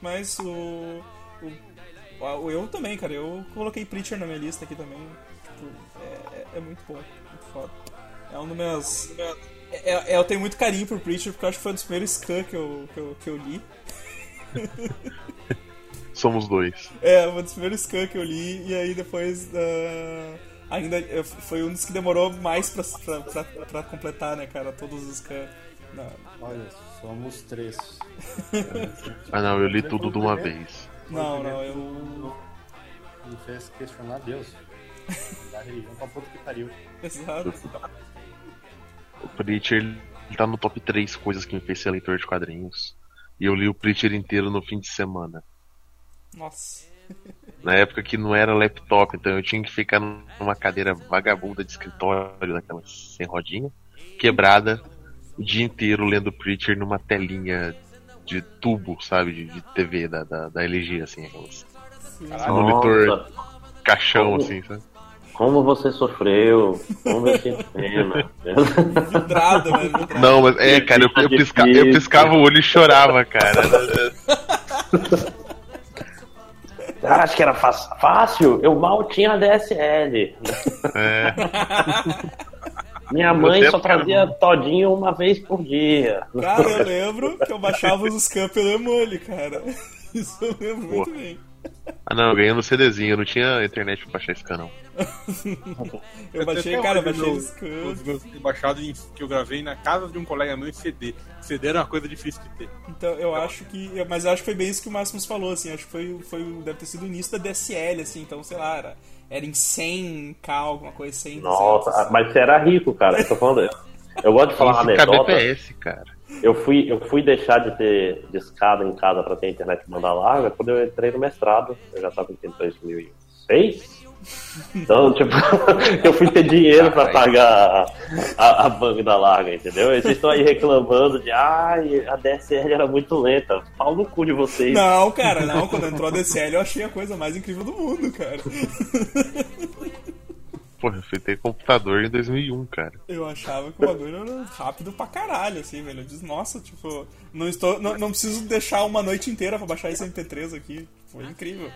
A: Mas o, o, o- Eu também, cara. Eu coloquei Preacher na minha lista aqui também. Tipo, é, é- é muito bom, muito foda. É um dos meus. É, é- eu tenho muito carinho por Preacher porque eu acho que foi um dos primeiros Scan que eu, que eu, que eu li.
B: Somos dois.
A: É, um dos primeiros Scan que eu li, e aí depois. ah, ainda foi um dos que demorou mais pra, pra, pra, pra completar, né, cara? Todos os Scan. Na,
D: Olha, somos três.
B: Ah não, eu li tudo de uma vez.
A: Não, não, eu.
D: Me fez questionar Deus. Da religião pra puta que pariu.
A: Exato.
B: O Preacher ele tá no top 3 coisas que me fez ser leitor de quadrinhos. E eu li o Preacher inteiro no fim de semana.
A: Nossa.
B: Na época que não era laptop, então eu tinha que ficar numa cadeira vagabunda de escritório, daquelas sem rodinha, quebrada, o dia inteiro lendo Preacher numa telinha de tubo, sabe, de, de TV da, da, da LG, assim, aquelas monitor
E: Nossa,
B: caixão,
E: Como?
B: assim, sabe?
E: Como você sofreu, como eu sinto pena.
A: Vidrada, né? Vidrada.
B: Não, mas é, cara, eu, eu, pisca- eu piscava o olho e chorava, cara.
E: Você acha que era fácil? Eu mal tinha DSL.
B: É,
E: Minha mãe
B: tempo,
E: só
B: cara.
E: trazia todinho uma vez por dia.
A: Cara, eu lembro que eu baixava os scam pelo Emule, cara. Isso eu lembro muito bem.
B: Ah não, eu ganhei no CDzinho, eu não tinha internet pra baixar esse canal.
A: Eu baixei, cara, eu baixei os
C: meus baixados em- que eu gravei na casa de um colega meu em CD. CD era uma coisa difícil de ter.
A: Então eu acho que. Mas eu acho que foi bem isso que o Máximos falou, assim. Acho que foi, foi, deve ter sido o início da DSL, assim. Então, sei lá, era, era em 100k, alguma coisa, 100,
E: Nossa,
A: 200.
E: mas você era rico, cara. Eu tô falando. Eu gosto de falar uma anedota.
B: KBPS, cara.
E: Eu fui, eu fui deixar de ter discada em casa para ter internet banda larga quando eu entrei no mestrado. Eu já estava em 2006. Então, tipo, eu fui ter dinheiro para pagar a, a, banda larga, entendeu? E vocês estão aí reclamando de, ai, a DSL era muito lenta. Pau no cu de vocês.
A: Não, cara, não. Quando entrou a DCL eu achei a coisa mais incrível do mundo, cara.
B: Porra, eu fui ter computador em 2001, cara.
A: Eu achava que o bagulho era rápido pra caralho, assim, velho. Eu disse, nossa, tipo, não, estou, não, não preciso deixar uma noite inteira pra baixar esse MP3 aqui. Foi incrível.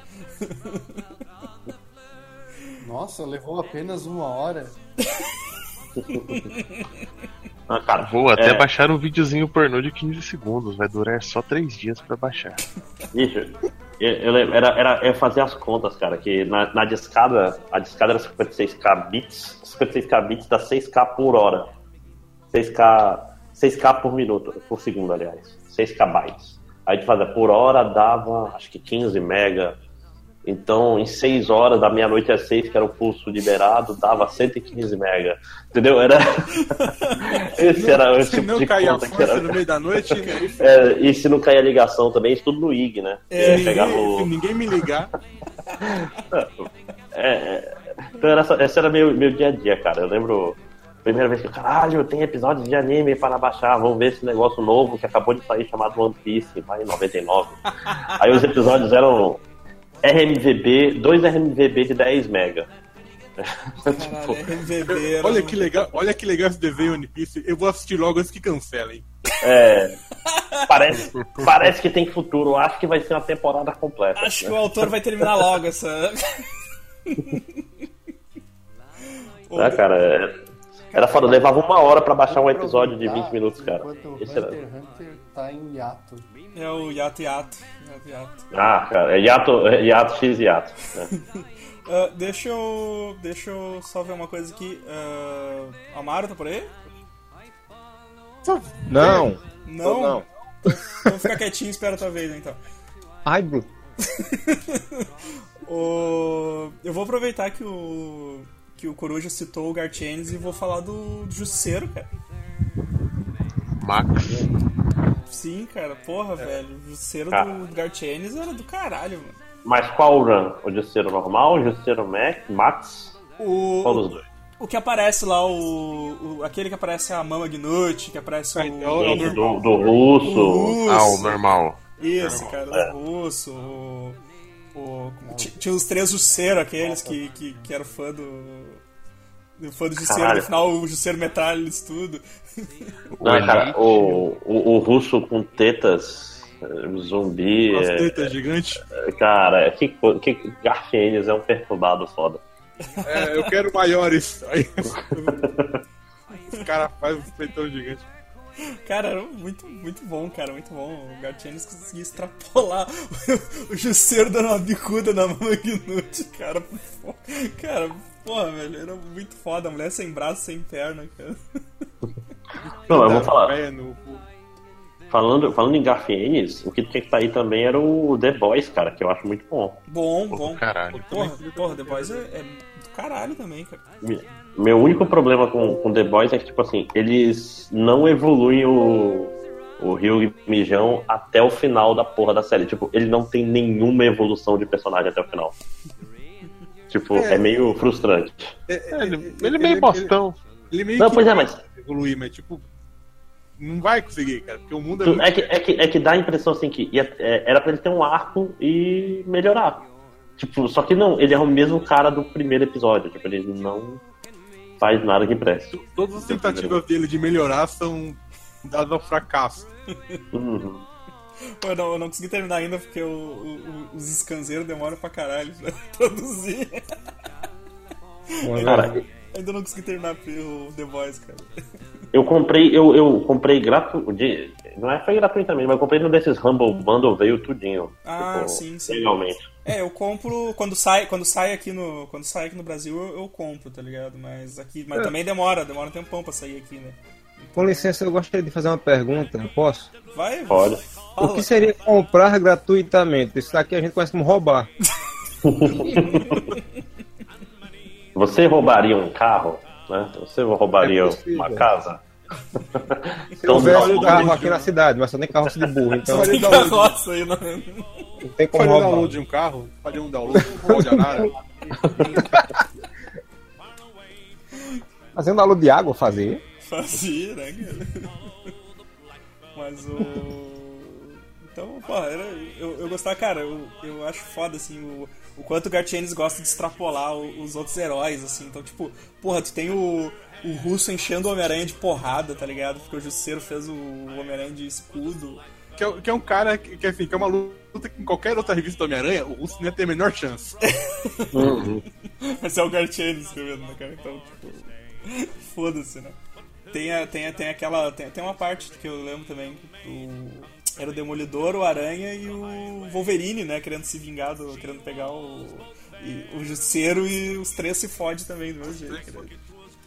D: Nossa, levou apenas uma hora.
E: Ah, cara,
B: Vou até
E: é,
B: baixar um videozinho pornô de 15 segundos. Vai durar só 3 dias pra baixar.
E: Bicho, era, era eu fazia as contas, cara, que na, na discada, a discada era 56k bits, 56k bits dá 6k por hora. 6k, 6k por minuto, por segundo, aliás. 6k bytes. Aí a gente fazia por hora, dava acho que 15 mega. Então, em 6 horas, da meia-noite às 6, que era o pulso liberado, dava 115 mega. Entendeu? Era. Esse era o
C: Se
E: tipo
C: não
E: de
C: cair a
E: conta que
C: força
E: era.
C: no meio da noite, né?
E: É, e se não cair a ligação também, isso tudo no IG, né?
A: É,
E: Pegava
C: ninguém,
E: o-
C: se ninguém me ligar,
E: É, é. então era, esse era meu, meu dia a dia, cara. Eu lembro. Primeira vez que eu, caralho, tem episódios de anime para baixar, vamos ver esse negócio novo que acabou de sair chamado One Piece, vai em 99. Aí os episódios eram RMVB, dois RMVB de 10 mega.
A: Caralho, era
C: olha que legal, olha que legal esse desenho One Piece. Eu vou assistir logo antes que cancelem.
E: É, parece, parece que tem futuro, acho que vai ser uma temporada completa.
A: Acho que o autor vai terminar logo essa.
E: Ah, cara, é- era foda, levava uma hora pra baixar um episódio de 20 minutos, cara.
D: Enquanto o
E: Esse
D: Hunter
E: era-
D: x Hunter tá em hiato.
A: É o Yato Yato. Yato Yato.
E: Ah, cara, é hiato, é hiato X hiato. né?
A: Ah, deixa eu. Deixa eu só ver uma coisa aqui. Uh, Amaro tá por aí?
F: Não,
A: Não?
F: não.
A: Vamos ficar quietinho e espera a tua vez então.
F: Ai, Bru.
A: O... Eu vou aproveitar que o. Que o Coruja citou o Gartienes e vou falar do, do Justiceiro, cara.
B: Max.
A: Sim, cara, porra, velho. O Justiceiro
E: Cara.
A: do Gartienes era do caralho, mano.
E: Mas qual run? O Justiceiro normal, o Justiceiro Mac, Max?
A: O,
E: Qual dos dois?
A: o que aparece lá, o, o- Aquele que aparece a Mama Gnut, que aparece o.
C: Ah, então é o normal.
E: do, do russo.
A: o
B: Ah, o
A: russo.
B: normal.
A: Isso, cara, o russo, o. o- ti- tinha os três Jusceiro, aqueles que, que, que eram fã do. do fã do
E: Caralho.
A: no final o Jusceiro metralha eles tudo.
E: Não, cara, o, o, o russo com tetas, eh, zumbi.
C: As
E: é-
C: tetas gigantes.
E: é, cara, que, que Garfienes é um perturbado foda.
C: É, eu quero maiores. Aí, os caras fazem os peitão gigante.
A: Cara, era muito, muito bom, cara, muito bom. O Gartienes conseguia extrapolar o Jusceiro dando uma bicuda na Gnut, cara. Pô, Cara, porra, velho, era muito foda. A mulher sem braço, sem perna, cara.
E: Não, eu vou falar. Falando, falando em Garfienes, o que tinha que sair também era o The Boys, cara, que eu acho muito bom.
A: Bom, bom.
B: caralho.
A: Porra, porra, The Boys é, é do caralho também, cara.
E: Meu único problema com, com The Boys é que, tipo assim, eles não evoluem o, o Ryug Mijão até o final da porra da série. Tipo, ele não tem nenhuma evolução de personagem até o final. Tipo, é,
C: É.
E: meio frustrante.
B: É, ele, ele é meio bostão.
C: Ele, meio
E: Não,
C: que
E: pois é,
C: vai
E: mas-
C: evoluir, mas tipo. Não vai conseguir, cara, porque o mundo é
E: Tu-
C: muito.
E: É que, é, que, é que dá a impressão assim que ia- é, era pra ele ter um arco e melhorar. Tipo, só que não, ele é o mesmo cara do primeiro episódio. Tipo, ele não faz nada que preste.
C: Todas as tentativas dele de melhorar são dadas ao fracasso.
E: Uhum.
A: Eu não, eu não consegui terminar ainda porque o- o- o- os escanzeiros demoram pra caralho pra produzir.
E: Cara,
A: Ainda não consegui terminar o The Boys, cara.
E: eu comprei, eu, eu comprei gratuito. Não é foi gratuitamente, mas eu comprei num desses Humble Bundle, veio tudinho.
A: Ah,
E: tipo,
A: sim, sim.
E: Legalmente.
A: É, eu compro quando sai, quando sai aqui no, quando sai aqui no Brasil eu, eu compro, tá ligado? Mas aqui, mas também demora, demora um tempão pra sair aqui, né?
F: Com licença, eu gostaria de fazer uma pergunta, posso?
A: Vai,
E: Pode.
A: fala.
F: O que seria comprar gratuitamente? Isso daqui a gente conhece como roubar.
E: Você roubaria um carro? Né? Você roubaria
F: É
E: uma casa?
F: Se
E: Então,
F: houvesse um carro aqui na cidade, mas só nem carroça de burro, então
A: Tem
C: o download.
A: carroça aí, não.
F: Não tem como
C: Fazer um download de um carro, fazer um download, um pau de arara.
F: Fazer um download de água, fazer.
A: Fazia, né, cara? Mas o. Então, porra, era, eu, eu gostava, cara, eu, eu acho foda, assim, o, o quanto o Gartienes gosta de extrapolar o- os outros heróis, assim. Então, tipo, porra, tu tem o, o russo enchendo o Homem-Aranha de porrada, tá ligado? Porque o Jusceiro fez o Homem-Aranha de escudo.
C: Que é, que é um cara que, que, assim, que é uma luta que em qualquer outra revista do Homem-Aranha, o Russo não ia ter a menor chance.
E: Uhum.
A: Mas é o Gartienes escrevendo, né, cara? Então, tipo, foda-se, né? Tem, a, tem, a, tem aquela. Tem, tem uma parte que eu lembro também. O, era o Demolidor, o Aranha e o Wolverine, né? Querendo se vingar, do, querendo pegar o. e- o Justiceiro e os três se fodem também do mesmo jeito. cara.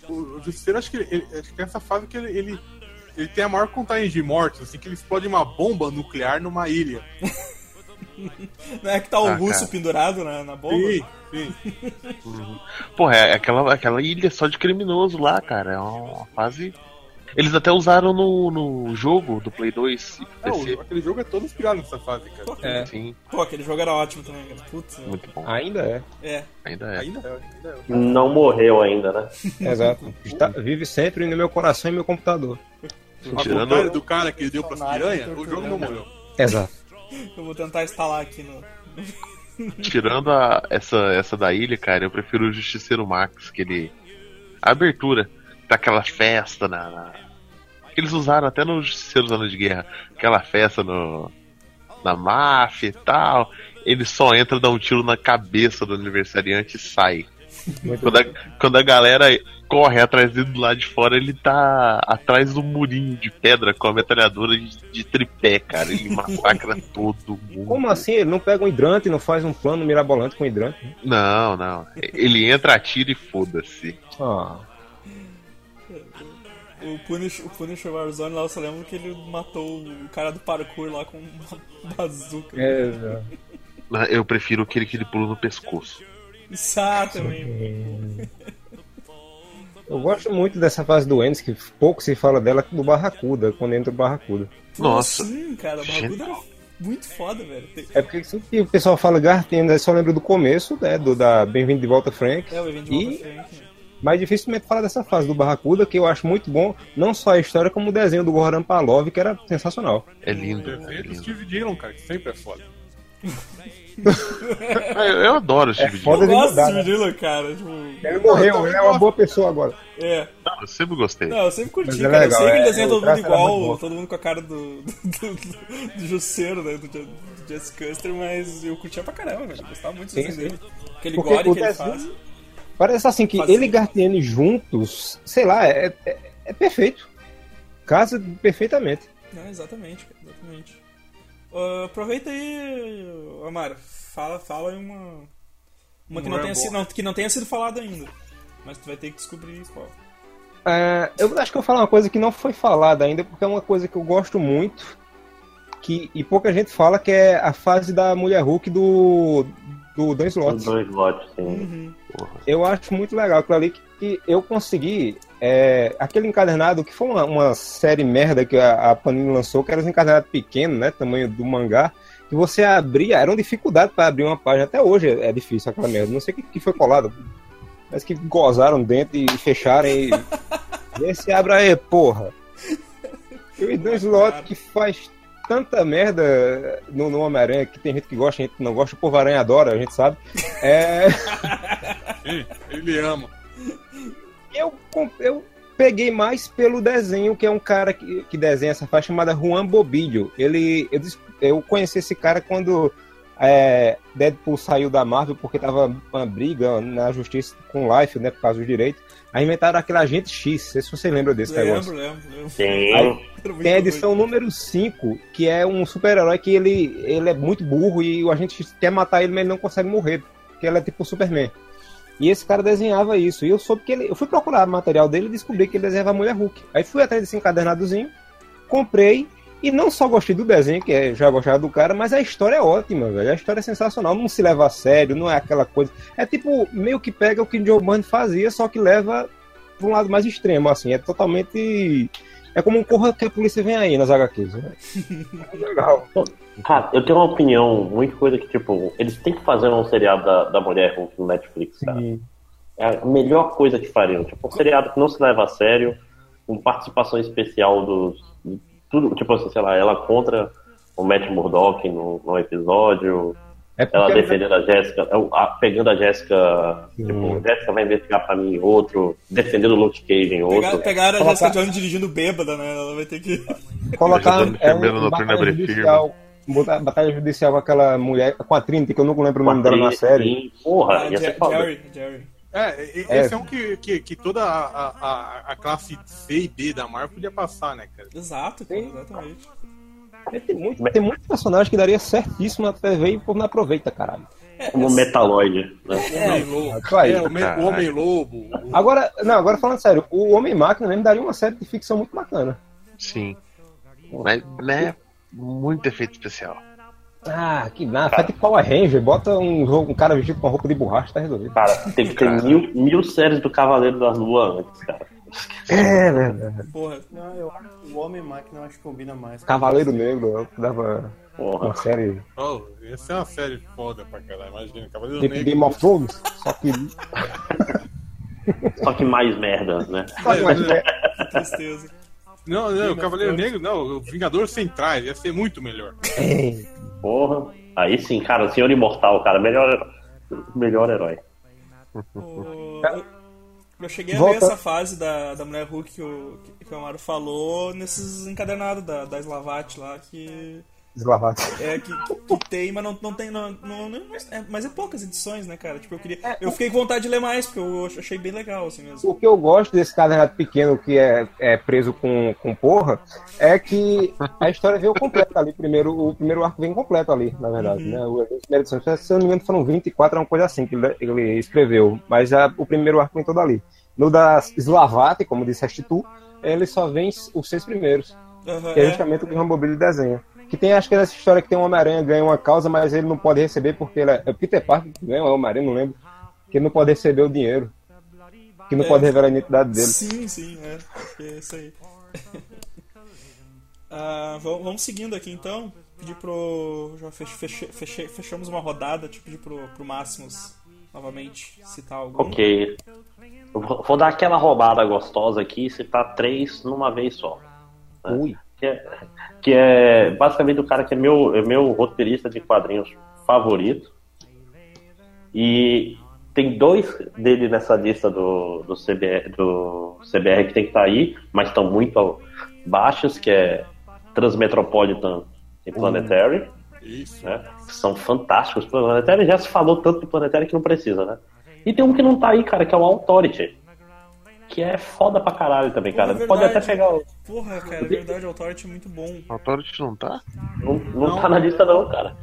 C: O, o Justiceiro, acho que, ele, acho que é essa fase que ele, ele, ele tem a maior contagem de mortes, assim, que ele explode uma bomba nuclear numa ilha.
A: Não é que tá o
B: Ah,
A: russo
B: cara.
A: pendurado na, na bomba?
C: Sim, sim.
B: Porra, é aquela, aquela ilha só de criminoso lá, cara. É uma fase. Eles até usaram no, no jogo do Play 2 e PC.
C: o- aquele jogo é todo inspirado nessa fase, cara.
F: É,
B: Sim,
A: Pô, aquele jogo era ótimo também, cara. Putz.
B: muito bom.
F: ainda é.
A: É.
B: Ainda é.
C: Ainda é, ainda é.
E: Não morreu ainda, né?
F: Exato. Está- vive sempre no meu coração e meu computador.
B: Tirando-
C: contrário do cara que deu pras piranhas, o jogo não morreu.
F: Exato.
A: Eu vou tentar instalar aqui no.
B: Tirando a- essa, essa da ilha, cara, eu prefiro o Justiceiro Max, que ele. A abertura, tá aquela festa na. na- eles usaram até no Justiceiro Anos de Guerra. Aquela festa no. Na máfia e tal. Ele só entra, dá um tiro na cabeça do aniversariante e sai. Quando a, quando a galera corre atrás dele do lado de fora, ele tá atrás do murinho de pedra com a metralhadora de, de tripé, cara. Ele massacra todo mundo.
F: Como assim? Ele não pega um hidrante, não faz um plano mirabolante com hidrante?
B: Não, não. Ele entra, atira e foda-se.
F: Ah,
A: O Punish, o Punisher Warzone lá, eu só lembro que ele matou o cara do parkour lá com uma bazuca.
F: é,
B: Eu prefiro aquele que ele pula no pescoço.
A: Sá também.
F: Eu gosto muito dessa fase do Ennis, que pouco se fala dela do Barracuda, quando entra o Barracuda.
B: Nossa.
A: Sim, cara, o bagulho era muito foda, velho.
F: É porque sempre que o pessoal fala aí só lembra do começo, né, do da Bem-vindo de volta, Frank.
A: É, o evento de volta
F: E-
A: Frank.
F: Mas dificilmente fala dessa fase do Barracuda, que eu acho muito bom, não só a história, como o desenho do Goran Palov, que era sensacional.
B: É lindo, é
C: Defeito do
B: lindo.
C: Steve Dillon, cara, que sempre é foda.
B: Ah, Eu, eu adoro o Steve
F: É
B: Dillon.
A: gosto
F: mudar,
A: desse
F: né?
A: Dillon, cara. Tipo,
F: Ele morreu, ele é uma boa pessoa agora.
A: é.
B: Não, eu sempre gostei.
A: Não, eu sempre curti,
F: é
A: cara.
F: legal,
A: eu ele
F: é,
A: desenha
F: o
A: todo mundo igual, todo mundo com a cara do, do, do, do Jusceiro, né? Do, do Jesse Custer, mas eu curtia pra caramba, velho. Eu gostava muito do
F: Sim,
A: desenho
F: sim.
A: dele. Aquele
F: Porque
A: gore que ele
F: desenho-
A: faz.
F: Parece assim que
A: Fazia.
F: ele e Gartiene juntos, sei lá, é, é, é perfeito. Casa perfeitamente.
A: Não, exatamente, exatamente. Ah, aproveita aí, Amara. Fala, fala aí uma. Uma que não, tenha sido, não, que não tenha sido falada ainda. Mas tu vai ter que descobrir qual.
F: É, eu acho que eu vou falar uma coisa que não foi falada ainda, porque é uma coisa que eu gosto muito, que, e pouca gente fala, que é a fase da Mulher Hulk do, do Dan Slott.
E: dois lotes, sim.
A: Uhum.
F: Eu acho muito legal aquilo ali que, que eu consegui. É, aquele encadernado que foi uma, uma série merda que a, a Panini lançou, que era um encadernado pequeno, né? Tamanho do mangá. Que você abria, era uma dificuldade para abrir uma página. Até hoje é, é difícil aquela merda. Não sei o que, que foi colado. Mas que gozaram dentro e fecharam e. Vê se abre aí, porra. E o Dan Slott que faz tanta merda no, no Homem-Aranha, que tem gente que gosta, gente que não gosta, o povo aranha adora, a gente sabe. É.
C: Ele ama.
F: Eu, eu peguei mais pelo desenho, que é um cara que, que desenha essa faixa chamada Juan Bobilho. Ele, eu, eu conheci esse cara quando é, Deadpool saiu da Marvel porque tava uma briga na justiça com o Life, né, por causa dos direitos. Aí inventaram aquele Agente X, não sei se você lembra desse negócio.
A: Lembro, lembro, lembro. Era muito
F: Tem a edição número 5, que é um super-herói que ele, ele é muito burro e o agente X quer matar ele, mas ele não consegue morrer, porque ele é tipo o Superman. E esse cara desenhava isso. E eu soube que ele. Eu fui procurar material dele e descobri que ele desenhava a Mulher Hulk. Aí fui atrás desse encadernadozinho, comprei. E não só gostei do desenho, que é, já gostava do cara, mas a história é ótima, velho. A história é sensacional. Não se leva a sério, não é aquela coisa. É tipo, meio que pega o que o Joe Byrne fazia, só que leva pra um lado mais extremo, assim. É totalmente. É como um corra que a polícia vem aí nas HQs. Né? É legal.
E: Cara, eu tenho uma opinião muito coisa que, tipo, eles têm que fazer um seriado da, da Mulher no Netflix, cara.
F: Sim.
E: É a melhor coisa que fariam. Tipo, um seriado que não se leva a sério, com participação especial dos. tudo, tipo assim, sei lá, ela contra o Matt Murdock no, no episódio,
F: É
E: ela defendendo a Jéssica, a- pegando a Jéssica, tipo, Jéssica vai investigar pra mim em outro, defendendo o Luke Cage em outro.
A: Pegar, pegaram a
F: Colocar-
A: Jessica Jones dirigindo bêbada, né? Ela vai ter que.
F: colocar é,
B: enfermeiro
F: um
B: no
F: batalha batalha judicial com aquela mulher, com a Trinity, que eu nunca lembro o nome dela na série.
E: Sim, Porra,
A: Ah,
E: ia ser.
A: Jerry, Jerry.
C: É,
F: É.
C: esse é um que, que, que toda a, a, a- classe C e B da Marvel podia passar, né, cara?
A: Exato,
F: Sim.
A: exatamente.
F: É, Tem muito, tem muito personagem que daria certíssimo na TV e o povo não aproveita, caralho.
E: Como Metaloid, né?
C: É, o Me- o Homem-Lobo. o-
F: Agora, não, agora falando sério, o Homem-Máquina mesmo daria uma série de ficção muito bacana.
B: Sim. Mas, né? Muito efeito especial.
F: Ah, que nada, faz tipo Power Ranger, bota um, jogo- um cara vestido com uma roupa de borracha, tá resolvido.
E: Cara, tem que ter mil, mil séries do Cavaleiro das Luas antes, cara.
F: É, verdade.
A: Porra.
D: Não, eu acho que o Homem-Máquina eu acho que combina mais.
F: Cavaleiro Negro, dava
E: Porra.
F: uma série
C: Oh, essa é uma série foda pra caralho. Imagina, Cavaleiro
F: tipo
C: Negro.
F: Game of Thrones, só que.
E: Só que mais merda, né?
F: Só que mais
A: Que tristeza.
C: Não, não, o Cavaleiro Negro não, o Vingador Centrais ia ser muito melhor.
E: Porra. Aí sim, cara, o Senhor Imortal, cara, melhor, melhor herói.
A: O- Eu cheguei a
F: Volta.
A: ver essa fase da, da Mulher Hulk que o, que o Amaro falou nesses encadernados da, da Slavat lá, que
F: Deslavado.
A: é que, que tem, mas não, não tem. Não, não, não- mas, é, mas é poucas edições, né, cara? Tipo, eu queria. Eu fiquei com vontade de ler mais, porque eu achei bem legal, assim mesmo.
F: O que eu gosto desse cadernado pequeno que é, é preso com, com porra é que a história veio completa ali. Primeiro, o primeiro arco vem completo ali, na verdade. Né? O- as primeiras edições, se eu não me engano, foram 24, é uma coisa assim que ele, ele escreveu. Mas a- o primeiro arco vem todo ali. No da Slavati, como disseste tu, ele só vem os seis primeiros.
A: Aham,
F: Que é
A: é.
F: justamente o que o Rambobilly desenha. Que tem, acho que nessa história que tem um Homem-Aranha ganha uma causa, mas ele não pode receber porque ele é, é o Peter Parker que ganha o Homem-Aranha, não lembro. Que ele não pode receber o dinheiro. Que não
A: É.
F: pode revelar a identidade dele.
A: Sim, sim, é. É isso aí. Ah, vamos, seguindo aqui então. Pedir pro. Já fech, feche- fechamos uma rodada, tipo, pedir pro, pro Máximos novamente citar algum.
E: Ok. Vou, vou dar aquela roubada gostosa aqui e citar três numa vez só.
F: Ui.
E: Que é, que é basicamente o cara que é meu, é meu roteirista de quadrinhos favorito. E tem dois dele nessa lista do, do, CBR, do CBR que tem que estar aí, mas estão muito baixos, que é Transmetropolitan e Planetary.
C: Isso.
E: né? São fantásticos. Planetary já se falou tanto de Planetary que não precisa, né? E tem um que não tá aí, cara, que é o Authority. Que é foda pra caralho também, cara.
A: Porra,
E: Pode até pegar. o-
A: Porra, cara, é verdade, o Authority é muito bom.
B: O Authority não tá?
E: Não, não, tá na lista, não, cara.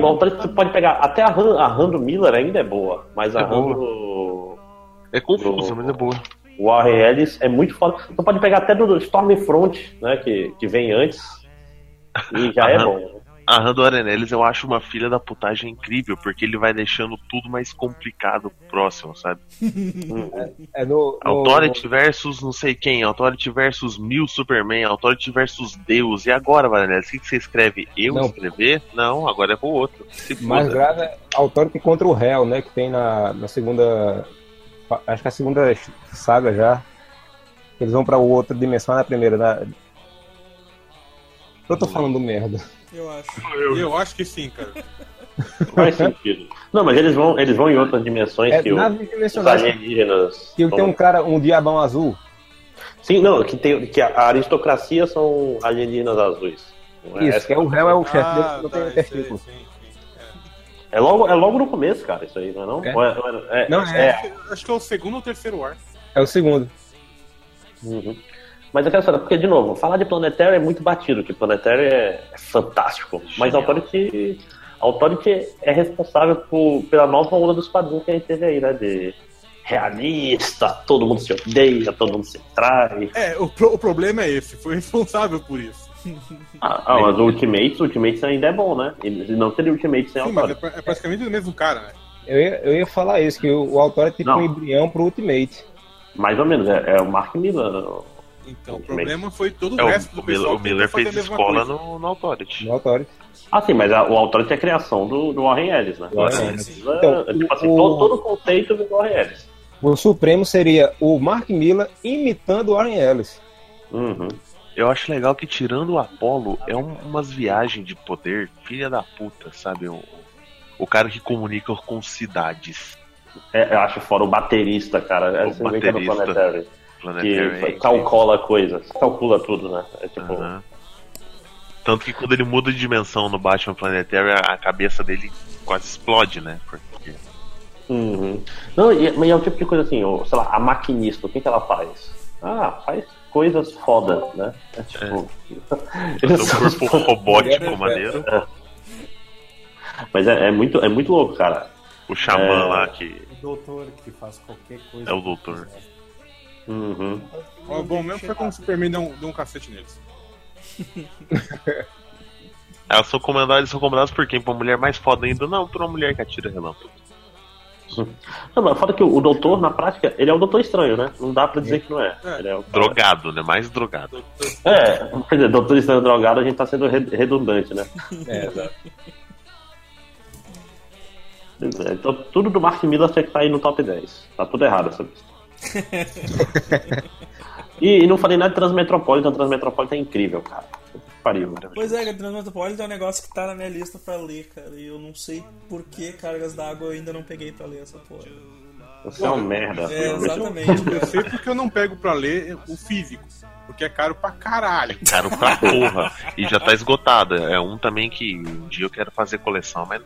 E: O Authority você pode pegar. Até a Han, a Han do Miller ainda é boa. Mas a
B: É
E: Han
B: boa.
E: do.
B: É confusa,
E: Do-
B: mas é boa.
E: Warren Ellis é muito foda. Você pode pegar até do Stormfront, né? Que, que vem antes. E já é bom.
B: A Han do Arenelis eu acho uma filha da putagem incrível, porque ele vai deixando tudo mais complicado pro próximo, sabe?
F: É no, no-
B: Authority versus não sei quem, Authority versus mil Superman, Authority versus Deus. E agora, Varanelli, o que que você escreve? Eu
F: Não.
B: escrever? Não, agora é pro outro.
F: Mais grave é Authority contra o réu, né? Que tem na, na segunda. Acho que é a segunda saga já. Eles vão pra outra dimensão na primeira. né? Eu tô falando merda.
A: Eu acho.
C: Eu acho que sim, cara.
E: Faz sentido. Não, mas eles vão, eles vão em outras dimensões
F: É
E: que o- os alienígenas.
F: Que tem um cara, um diabão azul.
E: Sim, não, que, tem, que a aristocracia são alienígenas azuis. É
F: Isso,
E: essa-
F: que é o réu, é o chefe dele
C: Ah,
F: não
C: tá,
F: tem testículo.
C: sim, sim.
E: É logo, é logo no começo, cara, isso aí, não é não?
F: É?
E: É- é- é-
F: Não, é.
E: é.
C: Acho que é o segundo ou terceiro ar.
F: É o segundo.
E: Uhum. Mas eu quero saber, porque, de novo, falar de Planetary é muito batido, que Planetary é, é fantástico. Mas Authority, Authority é responsável por, pela nova onda dos quadrinhos que a gente teve aí, né? De realista, todo mundo se odeia, todo mundo se trai.
C: É, o, pro- o problema é esse, foi responsável por isso.
E: Ah, ah, mas o Ultimates, o Ultimates ainda é bom, né? Ele não teria Ultimates sem
C: Sim, mas é,
E: Authority.
C: é praticamente o mesmo cara, né?
F: Eu ia, eu ia falar isso, que o, o Authority é tipo
E: Não.
F: um embrião pro Ultimate.
E: Mais ou menos, é, é o Mark Miller.
C: Então, o problema foi todo o
B: É, o,
C: resto do
B: o Miller,
C: pessoal
B: o Miller fez escola no, no Authority.
F: No Authority.
E: Ah, sim, mas a- o Authority é a criação do, do Warren Ellis, né?
F: Warren
E: Warren
F: Ellis.
E: Ellis
F: Então,
E: é, tipo assim,
F: o-
E: todo, todo o conceito do Warren Ellis.
F: O Supremo seria o Mark Miller imitando o Warren Ellis.
E: Uhum.
B: Eu acho legal que tirando o Apollo é um- umas viagens de poder, filha da puta, sabe? O, o cara que comunica com cidades.
E: É, eu acho fora o baterista, cara.
B: O
E: Você vê que é no
B: baterista.
E: Planetary. Que
B: Planetary.
E: calcula coisas, calcula tudo, né? É tipo.
B: Tanto que quando ele muda de dimensão no Batman Planetary, a a cabeça dele quase explode, né? Porque
E: Uhum. Não, e, mas é o tipo de coisa assim, o- sei lá, a maquinista, o que, que ela faz? Ah, faz coisas fodas, né? É tipo.
B: tem um corpo robótico
F: É, é,
B: maneiro.
E: Mas é, é muito, é muito louco, cara.
B: O Xamã
E: É.
B: lá que
D: O doutor que faz qualquer coisa.
B: é o doutor.
E: Uhum.
C: Bom mesmo foi quando o Superman deu um, deu um cacete neles.
B: Elas são comandadas, eles são comandadas por quem? Por uma mulher mais foda ainda? Não, por uma mulher que atira relâmpago.
E: Não, mas foda que o, doutor, na prática, ele é o doutor estranho, né? Não dá pra dizer que não é.
C: É.
E: Ele é, o-
B: Drogado, né? Mais drogado.
E: é, quer dizer, doutor estranho drogado, a gente tá sendo re- redundante, né?
F: É, exato.
E: Então, tudo do Mark Miller tinha que estar aí no top 10. Tá tudo errado essa lista. e, e não falei nada de Transmetropolitan. Transmetropolitan é incrível, cara. Pariu.
A: Pois é, Transmetropolitan é um negócio que tá na minha lista pra ler, cara. E eu não sei por que cargas d'água eu ainda não peguei pra ler essa porra.
E: Você é um merda.
A: É, exatamente,
C: Eu sei porque eu não pego pra ler o físico. Porque é caro pra caralho.
B: Caro pra porra. E já tá esgotado. É um também que um dia eu quero fazer coleção, mas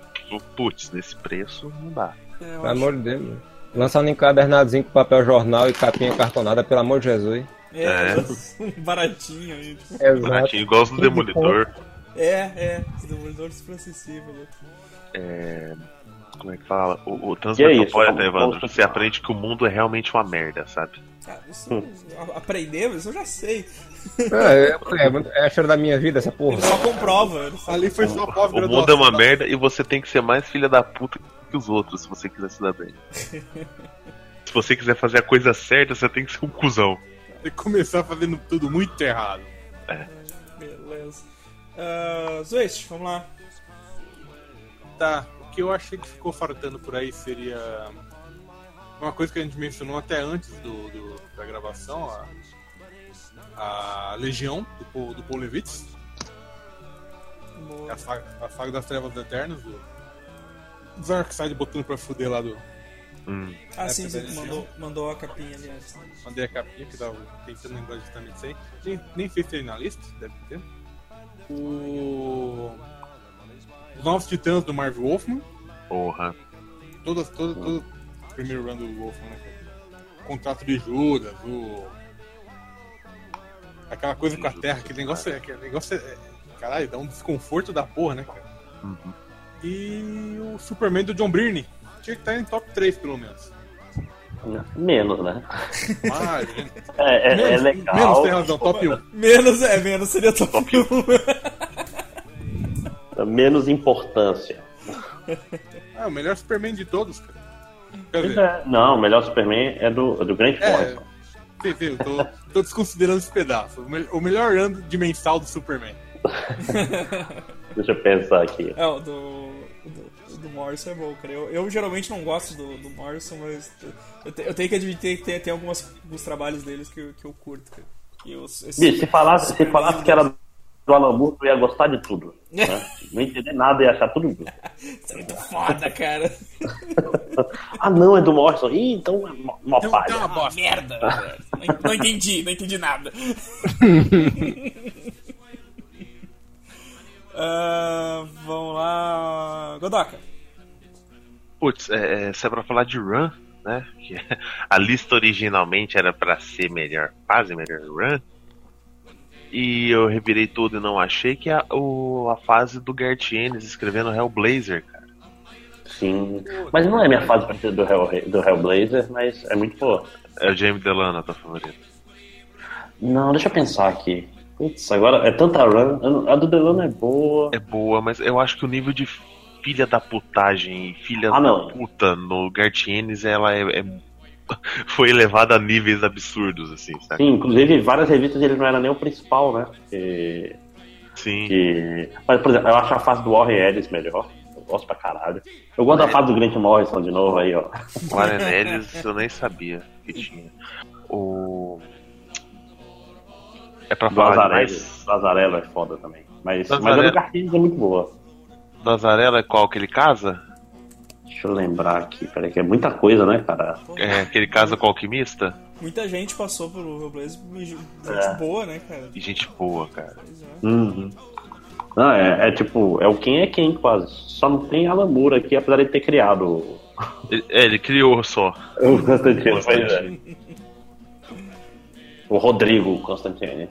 B: putz, nesse preço não dá.
A: É,
F: Pelo
A: acho-
F: amor de Deus. Lançando encadernadozinho com papel jornal e capinha cartonada, pelo amor de Jesus.
A: É, um baratinho aí. tipo.
F: Exato.
B: Baratinho, igual os do Demolidor.
A: É, é, os demolidores acessível. né?
B: É, Como é que fala? O, o
E: E é vamos-
B: Evandro, você aprende que o mundo é realmente uma merda, sabe?
A: Ah, isso, isso eu já sei.
F: É, é, é a história da minha vida, essa porra.
A: Ele só comprova.
C: Ali foi só
B: O
C: pós-graduação.
B: mundo é uma merda e você tem que ser mais filha da puta que os outros se você quiser se dar bem. se você quiser fazer a coisa certa, você tem que ser um cuzão.
C: Tem que começar fazendo tudo muito errado.
A: Beleza. Uh, Zwist, vamos lá.
C: Tá, o que eu achei que ficou faltando por aí seria uma coisa que a gente mencionou até antes do, do- da gravação, a, a Legião do, Paul- do Paul Levitz, a saga, a saga das Trevas Eternas, do dos Darkseid botando pra fuder lá do.
B: Hum,
A: Ah, sim, sim, mandou, mandou a capinha ali antes.
C: Mandei a capinha que tava tentando lembrar justamente isso aí. Nem, nem sei se na lista, deve ter. O. Os Novos Titãs do Marvel Wolfman.
B: porra.
C: todas, todas, todo o primeiro run do Wolfman, né? contrato de Judas, o. Aquela coisa com a Terra, aquele negócio, é- aquele negócio é. Caralho, dá um desconforto da porra, né, cara?
B: Uhum.
C: E o Superman do John Byrne. Tinha que estar em top 3, pelo menos.
E: Menos, né?
C: Ah,
E: É, é, é
C: menos,
E: legal.
C: menos tem razão, top 1.
A: Menos, é, menos seria top 1.
E: Menos importância.
C: Ah, o melhor Superman de todos, cara. Quer
E: Pois
C: dizer,
E: é. Não, o melhor Superman é do, é do Grant
C: é.
E: Morrison.
C: Sim, eu tô, tô desconsiderando esse pedaço. O, me- o melhor ano de mensal do Superman.
E: Deixa eu pensar aqui.
A: É, o do, do, do Morrison é bom, cara. Eu, eu geralmente não gosto do, do Morrison, mas eu, te- eu tenho que admitir que tem, tem algumas, alguns trabalhos deles que, eu- que eu curto, cara. E os, esse-
E: Bicho, se falasse, se falasse que era do Alan Moore, eu ia gostar de tudo. Né? Não entender nada e achar tudo justo.
A: Isso é muito foda, cara.
E: Ah, não, é do Morrison. Ih, então é uma, uma
C: Então,
E: palha.
C: então,
A: Ah,
C: bosta.
A: merda. velho. Não, não entendi, não entendi nada. Ah, vamos lá. Godoka.
B: Putz, é, é, se é pra falar de run, né? Que a lista originalmente era pra ser melhor fase, melhor run. E eu revirei tudo e não achei que a, o, a fase do Gert Ennis escrevendo Hellblazer, cara.
E: Sim. Mas não é minha fase preferida do, Hell, do Hellblazer, mas é muito boa.
B: É o James Delano, a tua favorita.
E: Não, deixa eu pensar aqui. Putz, agora é tanta run. A do Delano é boa.
B: É boa, mas eu acho que o nível de filha da putagem e filha
E: Ah,
B: da puta no Gert Ennis, ela é, é foi elevado a níveis absurdos, assim, sabe?
E: Sim, inclusive, várias revistas ele não era nem o principal, né? Que,
B: Sim.
E: que... Mas, por exemplo, eu acho a fase do Warren Ellis melhor. Eu gosto pra caralho. Eu gosto da fase do Grant Morrison de novo aí, ó.
B: O Arenelles eu nem sabia que tinha. O. É pra falar
E: Azarello,
B: mais.
E: do Azarello é foda também. Mas, mas a do Garfield é muito boa.
B: Do Azarela é qual que ele casa?
E: Deixa eu lembrar aqui, peraí, que é muita coisa, né, cara?
B: É que ele casa com o alquimista?
A: Muita gente passou pelo Hellblaze, gente
E: É.
A: boa, né, cara?
B: E gente boa, cara.
A: É.
E: Uhum. Não, é, é tipo, é o quem é quem quase. Só não tem Alan Moore aqui, apesar de ter criado
B: é, ele criou só.
E: o Constantine. pois é. O Rodrigo Constantine.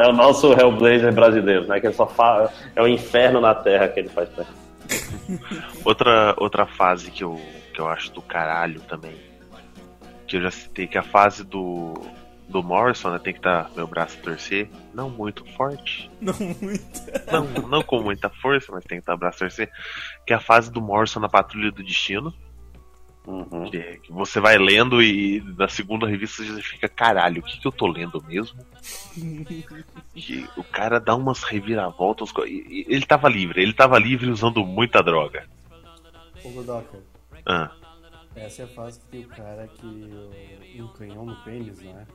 E: É o nosso Hellblazer brasileiro, né? Que ele só fala. É o inferno na Terra que ele faz.
B: Outra, outra fase que eu, que eu acho do caralho também. Que eu já citei, que é a fase do. Do Morrison, né? Tem que estar meu braço torcer. Não muito forte.
A: Não muito.
B: Não, não com muita força, mas tem que estar o braço torcer. Que é a fase do Morrison na Patrulha do Destino.
E: Uhum.
B: Que, que você vai lendo e na segunda revista você fica, caralho, o que, que eu tô lendo mesmo? que o cara dá umas reviravoltas. e- e Ele tava livre, ele tava livre usando muita droga.
D: Ô, Godoka,
B: Ah,
D: essa é a fase que tem o cara que um canhão no pênis, não é?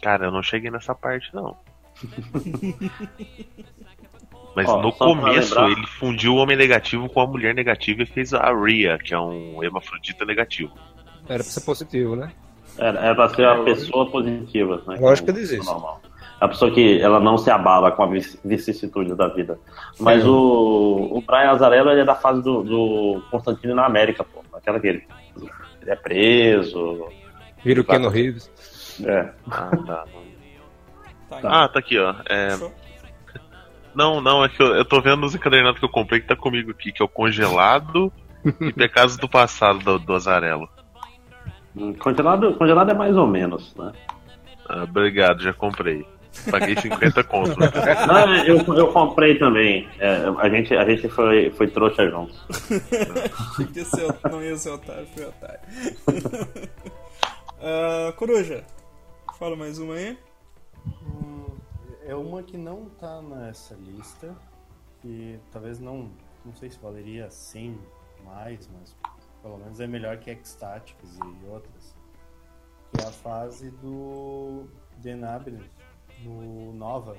B: cara, eu não cheguei nessa parte não. Mas
E: Ó,
B: no começo
E: lembrar-
B: ele fundiu o homem negativo com a mulher negativa e fez a Rhea, que é um hermafrodita negativo.
F: Era pra ser positivo, né?
E: Era, era pra ser uma pessoa positiva, né?
F: Lógico que diz isso.
E: Normal. É a pessoa que ela não se abala com a vic- vicissitude da vida. Mas o, o Brian Azarello ele é da fase do, do Constantino na América, pô. Aquela que ele, ele é preso.
F: Vira o Keanu Reeves.
E: É.
B: Ah, tá.
A: Tá,
B: Ah, tá aqui, ó. É,
A: Fechou?
B: Não, não, é que eu, eu tô vendo os encadernados que eu comprei que tá comigo aqui, que é o Congelado e Pecados do Passado do, do Azarelo.
E: Hum, Congelado, congelado é mais ou menos, né?
B: Ah, obrigado, já comprei. Paguei 50 conto. né?
E: Não, eu, eu comprei também. É, a, gente, a gente foi, foi trouxa juntos.
A: Ia ser- não ia ser otário, foi otário. Ah, Coruja, fala mais uma aí.
D: Hum, é uma que não tá nessa lista, que talvez não, não sei se valeria 100 mais, mas pelo menos é melhor que Ecstatics e outras. Que é a fase do Abnett no Nova,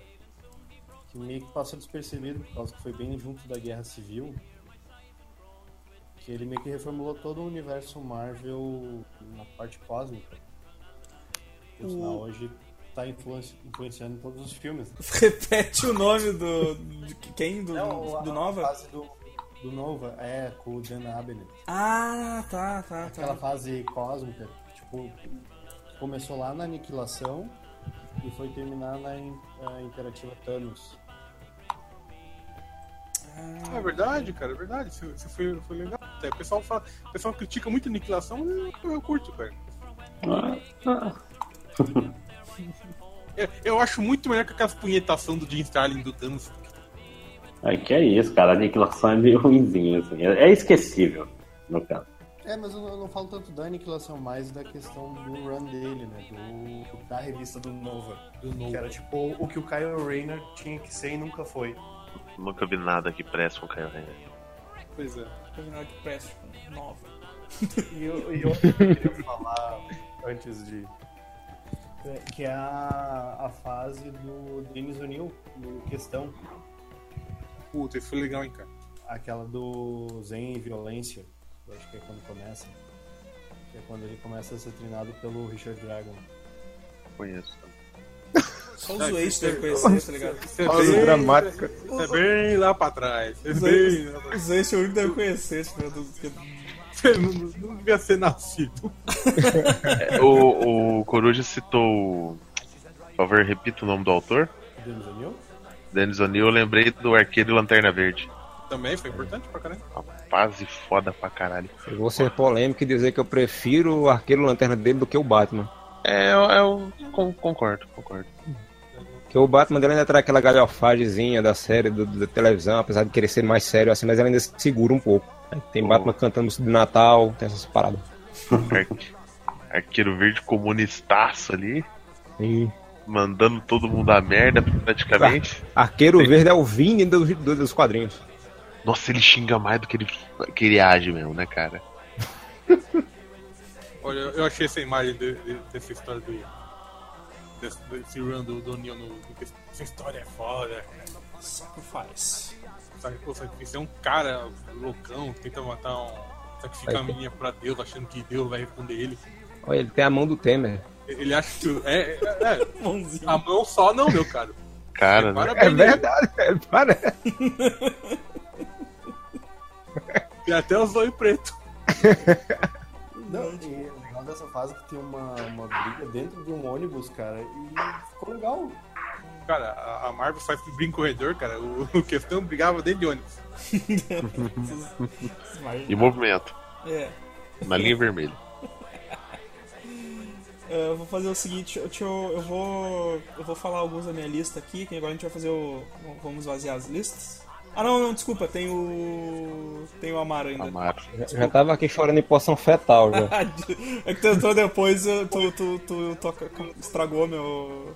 D: que meio que passou despercebido por causa que foi bem junto da Guerra Civil. Que ele meio que reformulou todo o universo Marvel na parte cósmica. Por sinal, hoje tá influenci- influenciando em todos os filmes.
A: Repete o nome do. de quem? Do,
D: Não, a-
A: do
D: A
A: Nova?
D: fase do, do Nova é com o Dan Abnett.
A: Ah, tá, tá,
D: Aquela
A: tá.
D: fase cósmica, tipo, começou lá na Aniquilação e foi terminar na in- a Imperativa Thanos.
C: É verdade, cara, é verdade. Isso, isso foi, foi legal. Até O pessoal, fala, o pessoal critica muito a aniquilação, eu, eu curto, cara. Eu, eu acho muito melhor que aquelas punhetação do Jim Starlin do Thanos.
E: É que é isso, cara. A aniquilação é meio ruimzinho, assim. É é esquecível, no caso.
D: É, mas eu não, eu não falo tanto da Aniquilação, mais da questão do run dele, né? Do, da revista do Nova. Que era tipo o que o Kyle Rayner tinha que ser e nunca foi.
B: Nunca vi nada que preste com o Caio Renner.
C: Pois é.
A: Terminal que presta. Nova.
D: E eu, e eu queria falar antes de. É, Que é a, a fase do Dennis O'Neill no questão,
C: Puta, isso foi legal, hein, cara.
D: aquela do Zen e Violência, eu acho que é quando começa. Que é quando ele começa a ser treinado pelo Richard Dragon.
B: Conheço.
A: Só os Waste devem conhecer, tá ligado?
C: Isso é bem-
F: dramática.
C: Isso é bem lá pra trás. É
A: Os
C: bem
A: Os Waste é o único que deve conhecer, tipo, do- que-
C: Você não, não devia ser nascido.
B: O, o Coruja citou. Por favor, repita o nome do autor.
D: Dennis O'Neill?
B: Dennis O'Neill, eu lembrei do Arqueiro e Lanterna Verde.
C: Também foi importante pra caramba.
B: Uma fase foda pra caralho.
F: Eu vou ser polêmico e dizer que eu prefiro o arqueiro lanterna dele do que o Batman.
B: É, eu, eu con- concordo, concordo.
F: Porque o Batman dele ainda traz aquela galhofagemzinha da série do, da televisão, apesar de querer ser mais sério assim, mas ele ainda se segura um pouco. Tem Batman cantando música de Natal, tem essas paradas.
B: Arque- Arqueiro verde comunistaço ali,
F: E
B: mandando todo mundo a merda praticamente.
F: Arqueiro Verde é o Vini dos, dos quadrinhos.
B: Nossa, ele xinga mais do que ele, que ele age mesmo, né, cara?
C: Olha, eu achei essa imagem de- de- dessa história do. Desse, desse run do, do Neil no. Essa história é foda.
A: Sacrifice.
C: Sabe, pô, sacrifício é um cara loucão que tenta matar um. Sacrificar a menina pra Deus, achando que Deus vai responder ele.
F: Olha, ele tem a mão do Temer.
C: Ele acha que. É, é, é, a mão só não, meu caro.
B: Cara, né?
C: Parabéns,
F: É verdade, é, parece.
C: Tem até os olhos pretos.
D: Não, e o legal dessa fase é que tem uma, uma briga dentro de um ônibus, cara, e ficou legal.
C: Cara, a, Marvel faz brinco corredor, cara. O, o questão brigava dentro de ônibus.
B: E movimento,
A: É.
B: na linha vermelha.
A: É, Eu vou fazer o seguinte, deixa eu, eu vou eu vou falar alguns da minha lista aqui, que agora a gente vai fazer o vamos esvaziar as listas. Ah não, não, desculpa, tem o tem o Amaro ainda.
B: Amaro.
F: Já, já tava aqui chorando em poção fetal já.
A: é que tu entrou depois, eu- tu, tu, tu, toca- estragou meu.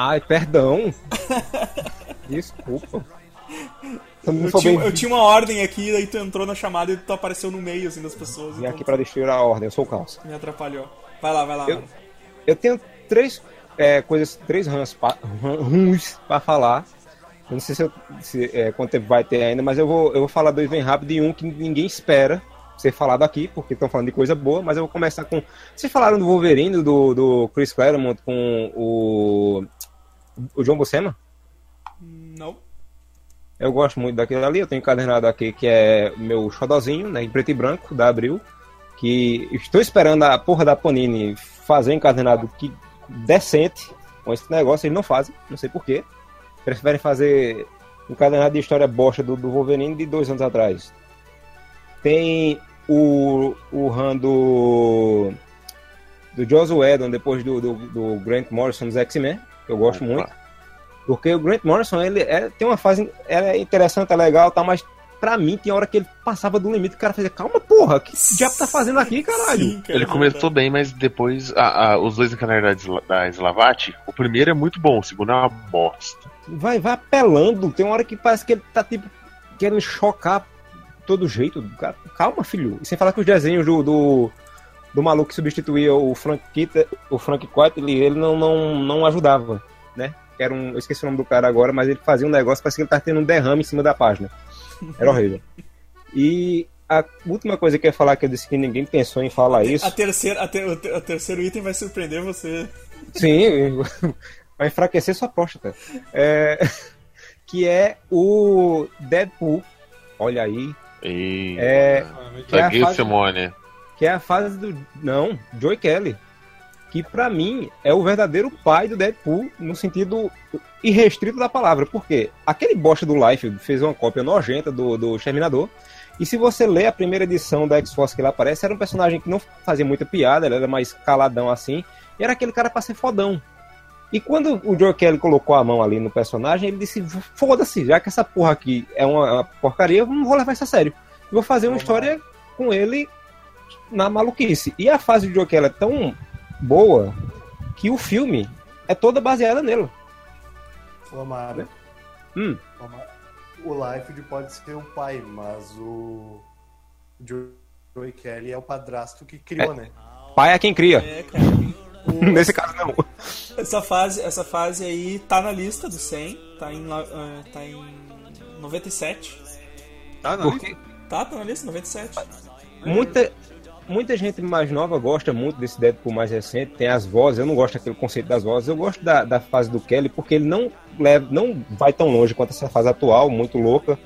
F: Ai, perdão. Desculpa. Eu
A: tinha,
F: bem
A: eu tinha uma ordem aqui, daí tu entrou na chamada e tu apareceu no meio assim das pessoas.
F: vim
A: então
F: aqui pra destruir a ordem, eu sou o caos.
A: Me atrapalhou. Vai lá, vai lá.
F: Eu-. Eu tenho três é, coisas, três runs pra falar. Eu não sei se, eu, se é, quanto tempo vai ter ainda, mas eu vou, eu vou falar dois bem rápido e um que ninguém espera ser falado aqui, porque estão falando de coisa boa, mas eu vou começar com. Vocês falaram do Wolverine, do, do Chris Claremont com o. O John Buscema?
A: Não.
F: Eu gosto muito daquele ali, eu tenho encadernado aqui que é meu xodozinho, né, em preto e branco, da Abril, que estou esperando a porra da Panini fazer um encadernado que decente com esse negócio, eles não fazem, não sei porquê. Preferem fazer um encadernado de história bosta do, do Wolverine de dois anos atrás. Tem o, o run do, do Joss Whedon depois do, do, do Grant Morrison dos X-Men, que eu gosto
B: Opa.
F: muito. Porque o Grant Morrison, ele é- tem uma fase é interessante, é legal, tá, mas pra mim tem hora que ele passava do limite, o cara fazia, calma porra, que diabo tá fazendo aqui, caralho?
A: Sim, cara,
B: Ele começou bem, mas depois a- a- os dois encadernados da da Slavati, o primeiro é muito bom, o segundo é uma bosta.
F: Vai, vai apelando, tem uma hora que parece que ele tá tipo querendo chocar todo jeito. Cara, calma, filho. E sem falar que os desenhos do, do, do maluco que substituía o Frank Kita, o Frank Quitely, ele não, não, não ajudava, né? Era um, eu esqueci o nome do cara agora, mas ele fazia um negócio, parece que ele tá tendo um derrame em cima da página. Era horrível. E a última coisa que eu ia falar, que eu disse que ninguém pensou em falar isso.
A: A terceira, a ter- o ter- o terceiro item vai surpreender você.
F: Sim, vai enfraquecer sua próstata. É, que é o Deadpool. Olha aí.
B: E...
F: É, que é fase-
B: Simone.
F: Que é a fase do. Não, Joey Kelly. Que pra mim é o verdadeiro pai do Deadpool no sentido irrestrito da palavra. Porque aquele bosta do Life fez uma cópia nojenta do, do Exterminador. E se você lê a primeira edição da X-Force que ele aparece, era um personagem que não fazia muita piada, ele era mais caladão assim. E era aquele cara pra ser fodão. E quando o Joe Kelly colocou a mão ali no personagem, ele disse: foda-se, já que essa porra aqui é uma, porcaria, eu não vou levar isso a sério. Vou fazer uma história com ele na maluquice. E a fase de Joe Kelly é tão boa que o filme é toda baseada nele.
D: O Amaro.
F: Hum.
D: O Life pode ser o pai, mas o Joey Kelly é o padrasto que criou, né?
F: Pai é quem cria.
A: É, cara. O-
F: Nesse caso, não.
A: essa, fase, essa fase aí tá na lista do 100, tá em, ah, tá em 97.
C: Tá, não?
F: Porque
A: Tá, tá na lista, 97.
F: muita, muita gente mais nova gosta muito desse Deadpool mais recente. Tem as vozes, eu não gosto daquele conceito das vozes. Eu gosto da, da fase do Kelly porque ele não, leva, não vai tão longe quanto essa fase atual, muito louca.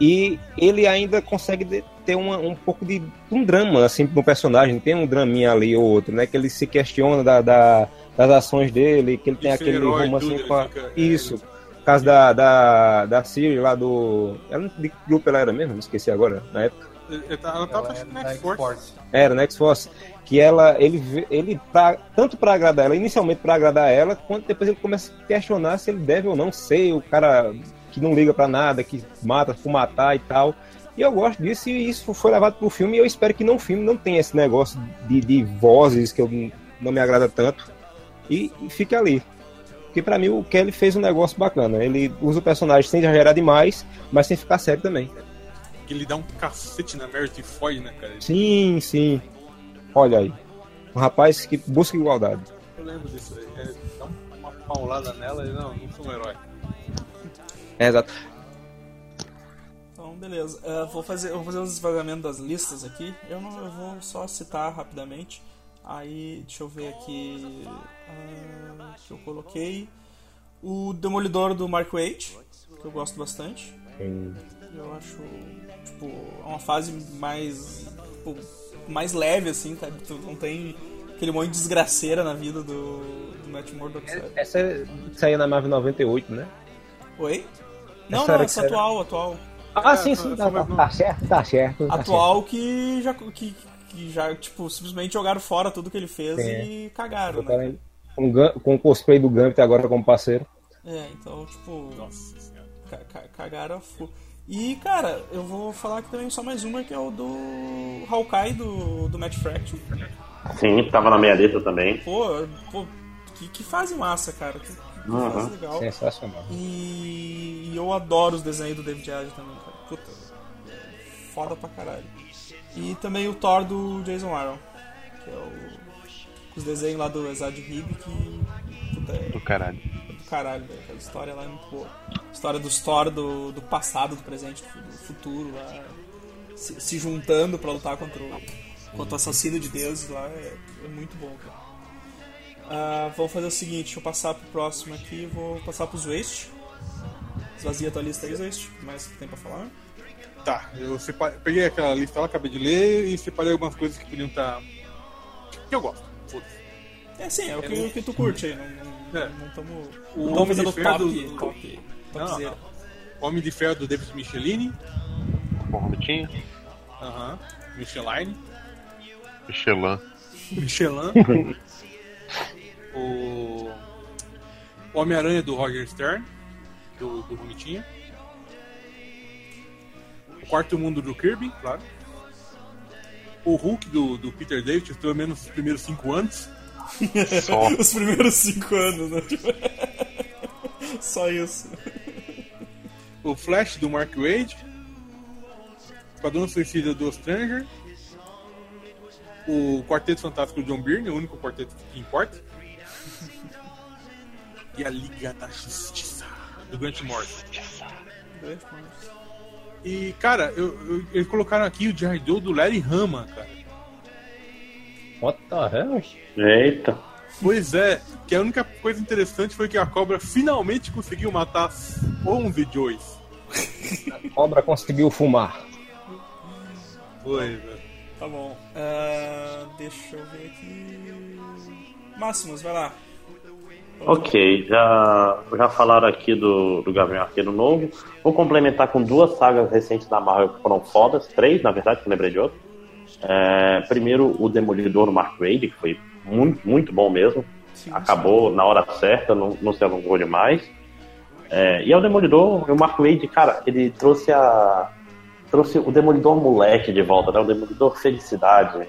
F: E ele ainda consegue ter uma- um pouco de um drama assim no personagem. Tem um draminha ali ou outro, né? Que ele se questiona da, da- das ações dele, que ele tem
C: ser
F: aquele
C: tudo, ele
F: com a...
C: é,
F: Isso. Causa da, da, da Siri lá do. Ela, de que grupo ela era mesmo? Esqueci agora, na época.
C: Tá- Ela tava acho que na
D: da
C: X-Force.
F: Era, na X-Force. Que ela, ele, ele pra, tanto pra agradar ela, inicialmente pra agradar ela, quanto depois ele começa a questionar se ele deve ou não ser o cara que não liga pra nada, que mata por matar e tal. E eu gosto disso e isso foi levado pro filme e eu espero que no filme não tenha esse negócio de, de vozes que eu, não me agrada tanto. E, e fique ali. Porque pra mim o Kelly fez um negócio bacana. Ele usa o personagem sem exagerar demais, mas sem ficar sério também.
C: Que ele dá um cacete na Meredith Foy, né, cara?
F: Sim, sim. Olha aí. Um rapaz que busca igualdade.
C: Eu lembro disso aí. É, dá uma paulada nela e não, não sou um herói.
F: É, exato.
A: Então, beleza. Uh, vou fazer, eu vou fazer os esvagamentos das listas aqui. Eu não, eu vou só citar rapidamente. Aí, deixa eu ver aqui. Uh, que eu coloquei. O Demolidor do Mark Waid, que eu gosto bastante.
F: Sim.
A: Eu acho, tipo, é uma fase mais. Tipo, mais leve, assim, tá? Tu não tem aquele monte de desgraceira na vida do, do Matt Murdock, sabe?
F: Essa saiu na Marvel 98, né?
A: Oi? Não,
F: Essa
A: não, essa
F: que era-
A: atual, atual.
F: Ah,
C: É,
F: sim, sim, tá, tá,
C: mesmo.
F: tá certo, tá certo. tá
A: Atual que já, que, que já, tipo, simplesmente jogaram fora tudo que ele fez
F: É.
A: e cagaram,
F: certo.
A: né?
F: Com, com o cosplay do Gambit agora como parceiro.
A: É, então, tipo,
C: Nossa
A: cagaram a fu. E, cara, eu vou falar aqui também só mais uma, que é o do Hawkeye, do, do Matt Fraction.
E: Sim, tava na minha lista também.
A: Pô, pô que, que fase massa, cara. Que, que
E: Uhum.
A: fase legal.
F: Sensacional.
A: E, e eu adoro os desenhos do David Aja também, cara. Puta, foda pra caralho. E também o Thor do Jason Aaron, que é o. Os desenhos lá do Exad Hib, que. Puta, é
B: Do caralho.
A: Do caralho, velho. Aquela história lá é muito boa. História dos Thor do, do passado, do presente, do futuro lá. Se, se juntando pra lutar contra o, contra o assassino de deuses lá. É, é muito bom, cara. Ah, vou fazer o seguinte, deixa eu passar pro próximo aqui, vou passar pros Waste. Esvazia a tua lista aí, Waste. Mais que tem pra falar?
C: Tá, eu separei, peguei aquela lista lá, acabei de ler e separei algumas coisas que podiam estar. que eu gosto. Foda-se.
A: É sim, é o que, o que tu curte aí. Não
C: É.
A: não fazendo
C: Ferro
A: top,
C: do-
A: top,
C: Não,
A: topzera.
C: não. Homem de Ferro do David Michelini.
B: Bom, Robertinho.
C: Aham. Micheline.
B: Michelin.
C: Michelin. o Homem-Aranha do Roger Stern, do, do Bonitinha. O Quarto Mundo do Kirby, claro. O Hulk do, do Peter David, pelo menos os primeiros cinco anos.
B: Só.
A: Os primeiros cinco anos, né? Só isso.
C: O Flash do Mark Wade. Esquadrão Suicida do Stranger. O Quarteto Fantástico do John Byrne, o único quarteto que importa. E a Liga da Justiça do Grant Morrison. E, cara, eu, eu- eles colocaram aqui o Jared Doe do Larry Hama, cara.
F: What the hell?
E: Eita.
C: Pois é, que a única coisa interessante foi que a cobra finalmente conseguiu matar 11 Joys.
F: A cobra conseguiu fumar.
C: Pois é.
A: Tá bom. Ah, deixa eu ver aqui. Máximos, vai lá.
E: Ok, já, já falaram aqui do, do Gavião Arqueiro novo. Vou complementar com duas sagas recentes da Marvel que foram fodas. Três, na verdade, que eu lembrei de outro. É, primeiro, o Demolidor Mark Wade, que foi muito, muito bom mesmo.
A: Sim,
E: Acabou na hora certa, não, não se alongou demais. É, e é o Demolidor, o Mark Wade, cara, ele trouxe a. Trouxe o Demolidor moleque de volta, né? O Demolidor felicidade. né?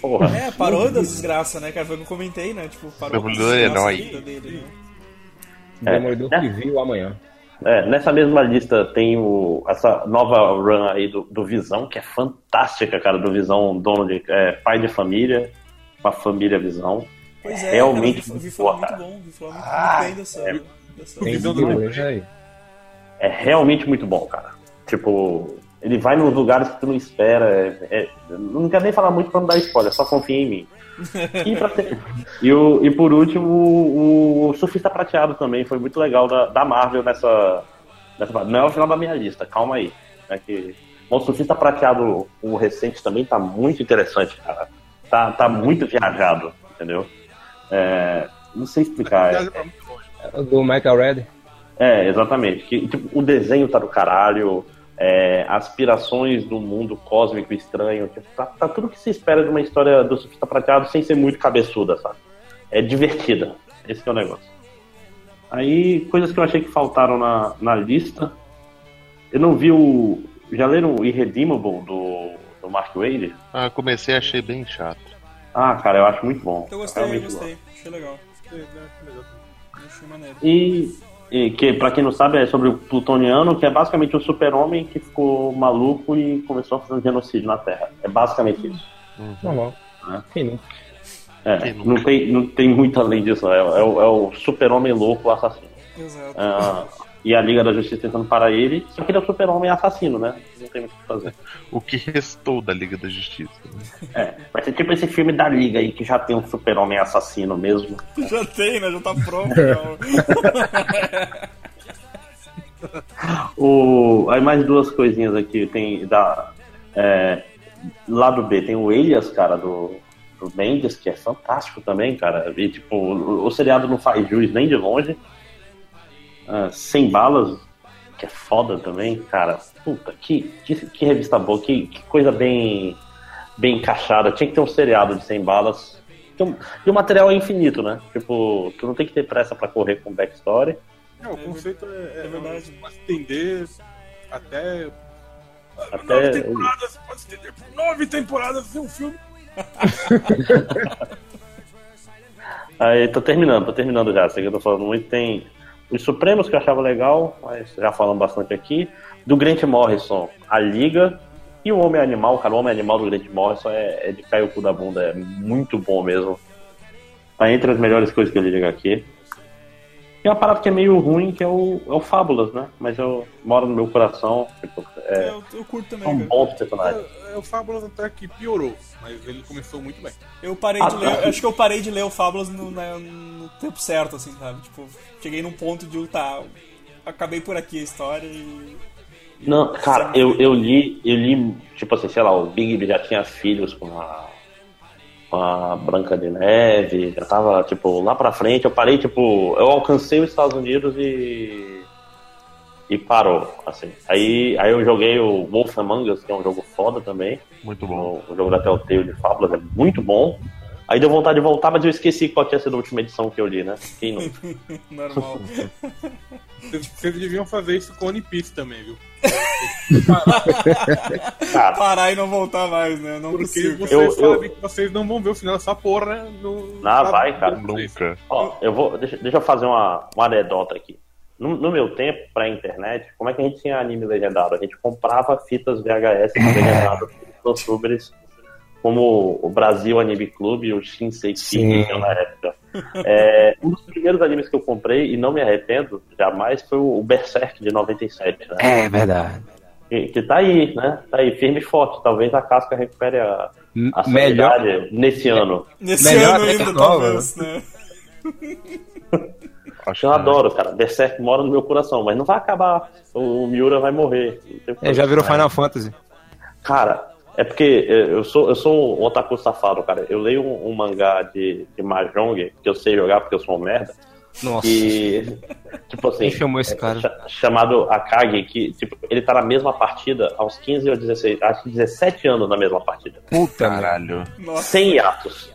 E: Porra.
A: É, parou da desgraça, né, cara? Foi o que eu comentei, né? Tipo, parou da
B: Demolidor
A: desgraça
B: herói.
A: da vida dele, né?
E: É.
F: Demolidor que viu amanhã.
E: É, nessa mesma lista tem o, essa nova run aí do, do Visão, que é fantástica, cara, do Visão, dono de é, pai de família, com a família Visão.
A: Pois é,
E: Realmente
A: cara, eu vi, vi
E: boa,
A: falar muito
E: cara.
A: bom, vi falar muito, muito bem dessa.
E: é.
A: dessa-
F: Tem
C: Visão do.
E: É realmente muito bom, cara. Tipo, ele vai nos lugares que tu não espera. é- é- não quero nem falar muito pra não dar spoiler, só confia em mim. E, ter- e, o, e por último, o, o Surfista Prateado também foi muito legal da, da Marvel nessa, nessa. Não é o final da minha lista, calma aí. É que, o Surfista Prateado, o recente, também tá muito interessante, cara. Tá, tá muito viajado, entendeu? É, não sei explicar. é-
C: muito longe.
F: Do Michael Red.
E: é, exatamente. Que, tipo, o desenho tá do caralho, é, aspirações do mundo cósmico estranho, tipo, tá, tá tudo que se espera de uma história do surfista prateado sem ser muito cabeçuda, sabe? É divertida. Esse que é o negócio. Aí, coisas que eu achei que faltaram na, na lista. Eu não vi o. já leram o Irredeemable do, do Mark Wade?
B: Ah, comecei e achei bem chato.
E: Ah, cara, eu acho muito bom.
A: Eu gostei, eu
E: Realmente bom.
A: gostei. Achei legal. Achei maneiro.
E: E, e que, pra quem não sabe, é sobre o Plutoniano, que é basicamente um super-homem que ficou maluco e começou a fazer um genocídio na Terra. É basicamente isso.
F: Normal.
E: É.
F: Quem não?
E: É,
B: nunca?
E: não, tem, não tem muito além disso. É, é o, é o super-homem louco assassino.
A: Exato.
E: Ah, e a Liga da Justiça tentando parar ele, só que ele é o super-homem assassino, né? Não tem muito o que fazer.
B: O que restou da Liga da Justiça. né?
E: É, vai ser tipo esse filme da Liga aí, que já tem um super-homem assassino mesmo.
A: Já tem, né? Já tá pronto. já.
E: O, aí mais duas coisinhas aqui. Tem da. É, lado B, tem o Elias, cara, do, do Mendes, que é fantástico também, cara. E tipo, o, o seriado não faz jus nem de longe. Sem balas, que é foda também, cara. Puta, que, que, que revista boa, que, que coisa bem, bem encaixada. Tinha que ter um seriado de 100 balas. E o- E o material é infinito, né? Tipo, tu não tem que ter pressa pra correr com backstory.
C: É, o conceito é, é,
A: É verdade.
C: Pode estender até.
E: Até-
C: Nove temporadas, pode estender por nove temporadas ser um filme.
E: Aí, tô terminando, tô terminando já. Sei que eu tô falando muito. Tem os Supremos que eu achava legal, mas já falamos bastante aqui. Do Grant Morrison, A Liga. E o Homem Animal, cara, o Homem Animal do Grant Morrison é, é de cair o cu da bunda, é muito bom mesmo. Tá entre as melhores coisas que eu li de E uma parada que é meio ruim, que é o, é o Fábulas, né? Mas eu moro no meu coração. Tipo, é,
A: Eu, eu curto também,
E: são
A: cara.
E: bons personagens.
C: É, é o Fábulas até que piorou, mas ele começou muito bem.
A: Eu parei
E: Ah,
A: de ler,
E: tá.
A: acho que eu parei de ler o Fábulas no, na- no tempo certo, assim, sabe? Tipo, cheguei num ponto de, tá, acabei por aqui a história e...
E: Não, cara, eu, eu li, eu li, tipo assim, sei lá, o Big já tinha filhos com a, a Branca de Neve, já tava, tipo, lá pra frente, eu parei, tipo, eu alcancei os Estados Unidos e. E parou, assim. Aí, aí eu joguei o Wolf Among Us, que é um jogo foda também.
B: Muito bom.
E: O, o jogo da Telltale de Fábulas é muito bom. Aí deu vontade de voltar, mas eu esqueci qual tinha sido a última edição que eu li, né? Quem não?
A: Normal.
C: Vocês, deviam fazer isso com One Piece também, viu?
E: Cara,
A: Parar e não voltar mais, né? Não
C: Porque
A: consigo.
C: vocês
E: Eu- eu-
C: sabem que vocês não vão ver o final dessa porra no.
E: Ah,
C: na-
E: vai, cara.
B: Nunca.
E: Ó, eu vou. Deixa, deixa eu fazer uma, uma anedota aqui. No, no meu tempo, pré-internet, como é que a gente tinha anime legendado? A gente comprava fitas VHS legendadas dos youtubers, como o Brasil Anime Clube e o Shinsei eu na época. É, um dos primeiros animes que eu comprei, e não me arrependo jamais, foi o Berserk de 97, né?
F: É verdade.
E: Que, que tá aí, né? Tá aí, firme e forte. Talvez a casca recupere a, a
F: Melhor.
E: nesse ano.
A: Nesse
F: Melhor
A: ano ainda, talvez, né?
B: Acho
E: Eu adoro, cara. Berserk mora no meu coração, mas não vai acabar. O Miura vai morrer. O
F: É, já virou Final Fantasy.
E: Cara, é porque é, eu sou, eu sou um otaku safado, cara. Eu leio um, um mangá de, de Mahjong, que eu sei jogar porque eu sou um merda.
F: Nossa.
E: E, tipo assim,
F: Quem chamou esse cara?
E: cha- chamado Akagi, que tipo, ele tá na mesma partida aos 15 ou 16, acho que 17 anos na mesma partida.
F: Puta merda.
B: Caralho.
A: Nossa.
E: Sem hiatos.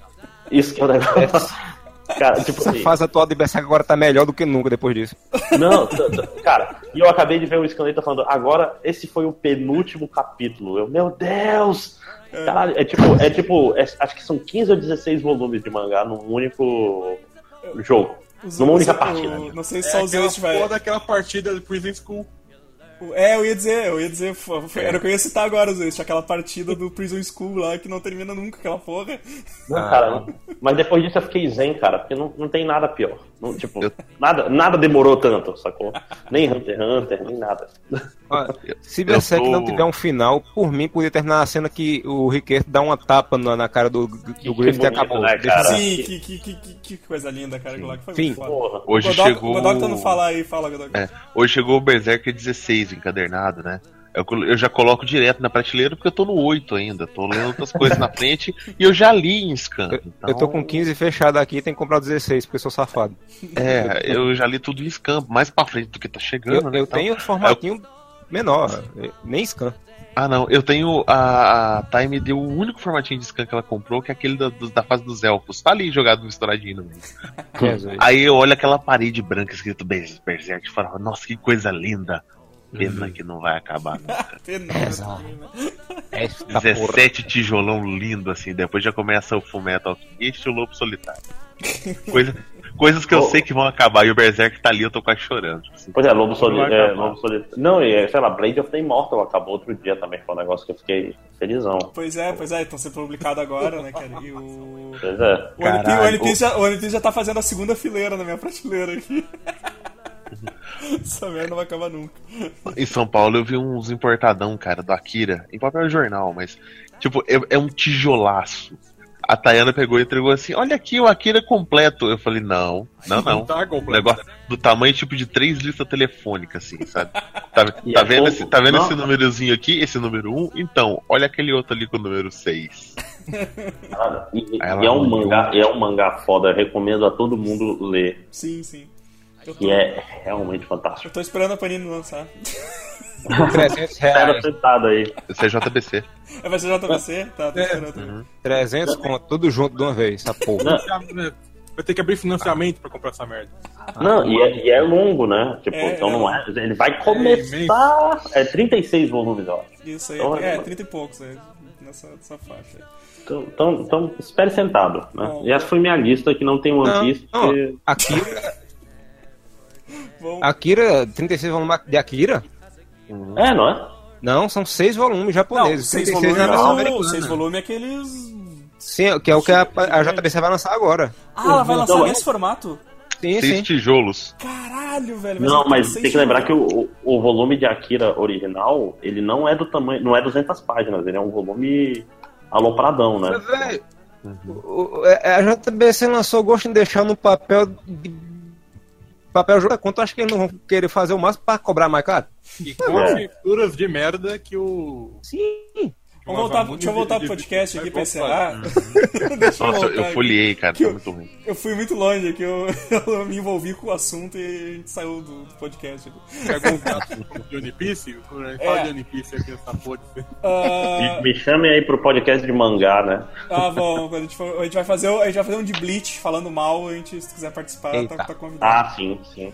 E: Isso que é o negócio. Cara, tipo
F: Essa
E: assim,
F: fase atual de Berserk agora tá melhor do que nunca depois disso.
E: Não, cara, e eu acabei de ver o Scaneta falando, agora esse foi o penúltimo capítulo. Eu, meu Deus! Caralho, é tipo, é tipo, é- acho que são 15 ou 16 volumes de mangá num único jogo.
A: Os-
E: Numa única partida.
A: Não sei
C: É
A: se só os
C: aquela
A: dois vai.
C: porra daquela partida de Prison School.
A: É, eu ia dizer, eu ia dizer, foi- era o que eu ia citar agora, Zé. Aquela partida do Prison School lá que não termina nunca, aquela porra.
E: Não,
F: Ah.
E: cara, mas depois disso eu fiquei zen, cara, porque não, não tem nada pior. Não, tipo, nada, nada demorou tanto, sacou? Nem Hunter x Hunter, nem nada.
F: Olha, se Berserk
B: tô-
F: não tiver um final, por mim podia terminar a cena que o Riquet dá uma tapa na, na cara do, do
E: Que
F: Griffith e
E: bonito,
F: acabou.
E: né?
A: Sim, que, que, que, que, que coisa linda, cara. lá que foi.
E: Porra.
B: Hoje
A: Godoc,
B: chegou.
A: Godoc tá no falar aí, fala, Godoc.
B: É, hoje chegou o Berserker 16 encadernado, né? Eu, eu já coloco direto na prateleira porque eu tô no 8 ainda. Tô lendo outras coisas na frente e eu já li em scan.
F: Eu,
B: Então,
F: eu tô com 15 fechado aqui, tem que comprar o 16, porque eu sou safado.
B: É, eu já li tudo em scan, mais pra frente do que tá chegando,
F: Eu,
B: né?
F: eu
B: Então-
F: tenho um formatinho menor, nem scan.
B: Ah, não, eu tenho. A, a Time deu o único formatinho de scan que ela comprou, que é aquele da, da fase dos elfos. Tá ali jogado misturadinho no.
F: Jesus.
B: Aí eu olho aquela parede branca escrito Ber- Berserk e falo, nossa, que coisa linda. Pena que não vai acabar. nunca.
F: Exato. É essa porra.
B: 17 tijolão lindo, assim. Depois já começa o Fullmetal Alchemist e o Lobo Solitário. Coisa, coisas que eu
E: Oh.
B: sei que vão acabar. E o Berserk tá ali, eu tô quase chorando. assim.
E: Pois é, Lobo Solitário. É. Lobo. Não, e é, sei lá, Blade of the Immortal acabou outro dia também. Foi um negócio que eu fiquei felizão.
A: Pois é, pois é, estão sendo publicados agora, né, cara? E o.
E: Pois é.
A: O
F: Caralho.
A: One Piece já, o já tá fazendo a segunda fileira na minha prateleira aqui. Essa merda não vai acabar nunca.
B: Em São Paulo eu vi uns importadão, cara, do Akira, em papel jornal, mas, tipo, é, é um tijolaço. A Tayana pegou e entregou assim: Olha aqui, o Akira completo. Eu falei: Não, não, não.
C: Tá
B: Um
C: completo.
B: negócio do tamanho tipo de três listas telefônicas, assim, sabe? Tá, tá
E: é
B: vendo,
E: pouco.
B: esse, tá vendo
E: Não.
B: esse númerozinho aqui, esse número 1? Um? Então, olha aquele outro ali com o número 6.
E: Cara, e, e é um mangá, é um mangá foda, eu recomendo a todo mundo ler.
A: Sim, sim. Eu tô,
E: Que é realmente
A: eu
E: fantástico.
A: tô esperando a Panini lançar.
F: 300
E: Cara
F: reais.
E: sentado aí.
B: Esse é JBC.
A: É, Vai ser JBC? Tá, tô esperando. também.
F: 300 conto, tudo junto de uma vez, essa porra.
E: Não,
C: Vai ter que abrir financiamento pra comprar essa merda.
E: não e, é, e é longo, né? Tipo,
A: É,
E: então
A: é
E: não é. Ele vai começar. É 36 volumes, ó.
A: Isso aí,
E: Então,
A: é,
E: é-
A: 30 e poucos aí, nessa, nessa faixa. aí.
E: Então, então, então espere sentado, né?
A: Bom.
E: E essa foi minha lista que não tem One Piece.
F: não.
A: Vamos.
F: Akira, 36 volumes de Akira?
E: É, não é?
F: Não, são seis volumes
A: Não,
F: japoneses.
A: seis
F: 36
A: volumes,
F: na versão
A: não,
F: americana.
A: seis volumes é aqueles.
F: Sim, que é o que a, a JBC vai lançar agora.
A: Ah, ela vai lançar
E: Então,
A: nesse formato?
F: Sim,
B: Seis
F: sim.
B: tijolos.
A: Caralho, velho. vai
E: Não, mas
A: seis
E: tem que lembrar que o, o, volume de Akira original, ele não é do tamanho, não é 200 páginas, ele é um volume alopradão, né?
F: Mas, velho, é, a JBC lançou Ghost in the Shell no papel de papel jogo. Quanto acho que eles não vão querer fazer o máximo pra cobrar mais caro?
C: E com
E: É.
C: as figuras de merda que o.
F: Sim.
C: O
A: Vamos voltar, deixa eu voltar pro podcast aqui pra encerrar. Deixa eu
B: Nossa, eu
A: aqui.
B: folhei, cara, tá
A: eu-
B: muito ruim.
A: Eu fui muito longe aqui, eu, eu me envolvi com o assunto e a gente saiu do, do podcast.
C: um gato de One Piece? Fala
A: É.
C: de One Piece aqui nessa porra.
A: Ah,
E: Me, me chame aí pro podcast de mangá, né?
A: ah, bom, a gente, for, a gente vai fazer, o- a gente vai fazer um de Bleach falando mal, a gente, se quiser participar, tá, tá convidado.
E: Ah, sim, sim.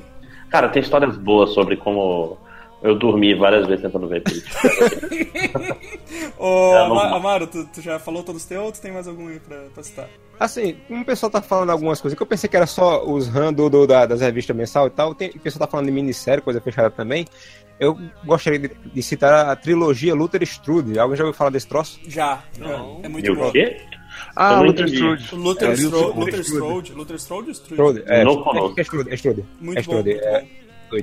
E: Cara, tem histórias boas sobre como eu dormi várias vezes tentando ver Bleach.
A: Ô,
E: É,
A: Ama- Amaro, tu, tu já falou todos os teus ou tu tem mais algum aí pra, pra citar?
F: Assim, como o pessoal tá falando algumas coisas, que eu pensei que era só os RAM do, do- da- das revistas mensal e tal, tem, o pessoal tá falando de minissérie, coisa fechada também. Eu gostaria de, de citar a trilogia Luther Strode. Alguém já ouviu falar desse troço?
A: Já,
C: Não.
A: é, é muito
E: o
A: bom.
E: quê?
B: Ah, Luther Strode.
A: Luther
B: É,
A: Strode,
B: Luther
F: Strode.
A: Luther Strode ou Strode?
F: Strode, é,
E: Não
F: é,
E: conheço.
F: é Strode, é Strode.
A: Muito
F: é
A: bom,
F: Strode,
A: muito
F: é,
A: bom.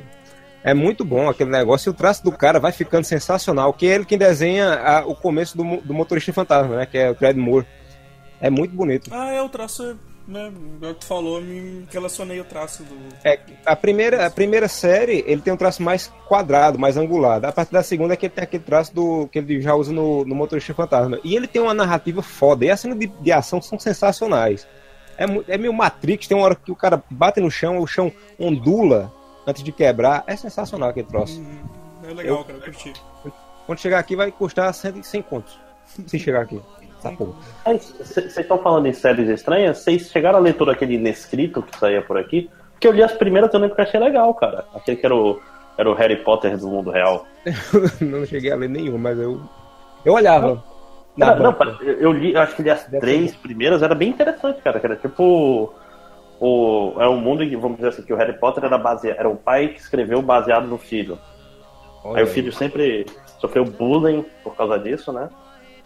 F: É muito bom aquele negócio e o traço do cara vai ficando sensacional, que é ele quem desenha a- o começo do, do Motorista Fantasma, né? Que é o Fred Moore. É muito bonito.
A: Ah, é, o traço, né, igual que tu falou, me relacionei o traço do...
F: É, a, primeira, a primeira série, ele tem um traço mais quadrado, mais angulado. A partir da segunda é que ele tem aquele traço do, que ele já usa no, no Motorista Fantasma. E ele tem uma narrativa foda. E as cenas de, de ação são sensacionais. É, é meio Matrix, tem uma hora que o cara bate no chão, o chão ondula antes de quebrar. É sensacional aquele troço.
A: Hum, é legal,
F: Eu-
A: cara, eu curti.
F: Quando chegar aqui vai custar 100, 100 contos. Se chegar aqui. Porra.
E: Vocês estão falando em séries estranhas? Vocês chegaram a ler todo aquele inescrito que saía por aqui? Porque eu li as primeiras eu lembro que eu achei legal, cara. Aquele que era o, era o Harry Potter do mundo real.
F: não cheguei a ler nenhum, mas eu. Eu olhava.
E: Era- não,
F: banca.
E: eu li, eu acho que li as
F: Deve
E: três primeiras, era bem interessante, cara. Que era tipo. O, é um mundo em que, vamos dizer assim, que o Harry Potter era baseado. Era o pai que escreveu baseado no filho.
F: Olha
E: Aí o filho sempre sofreu bullying por causa disso, né?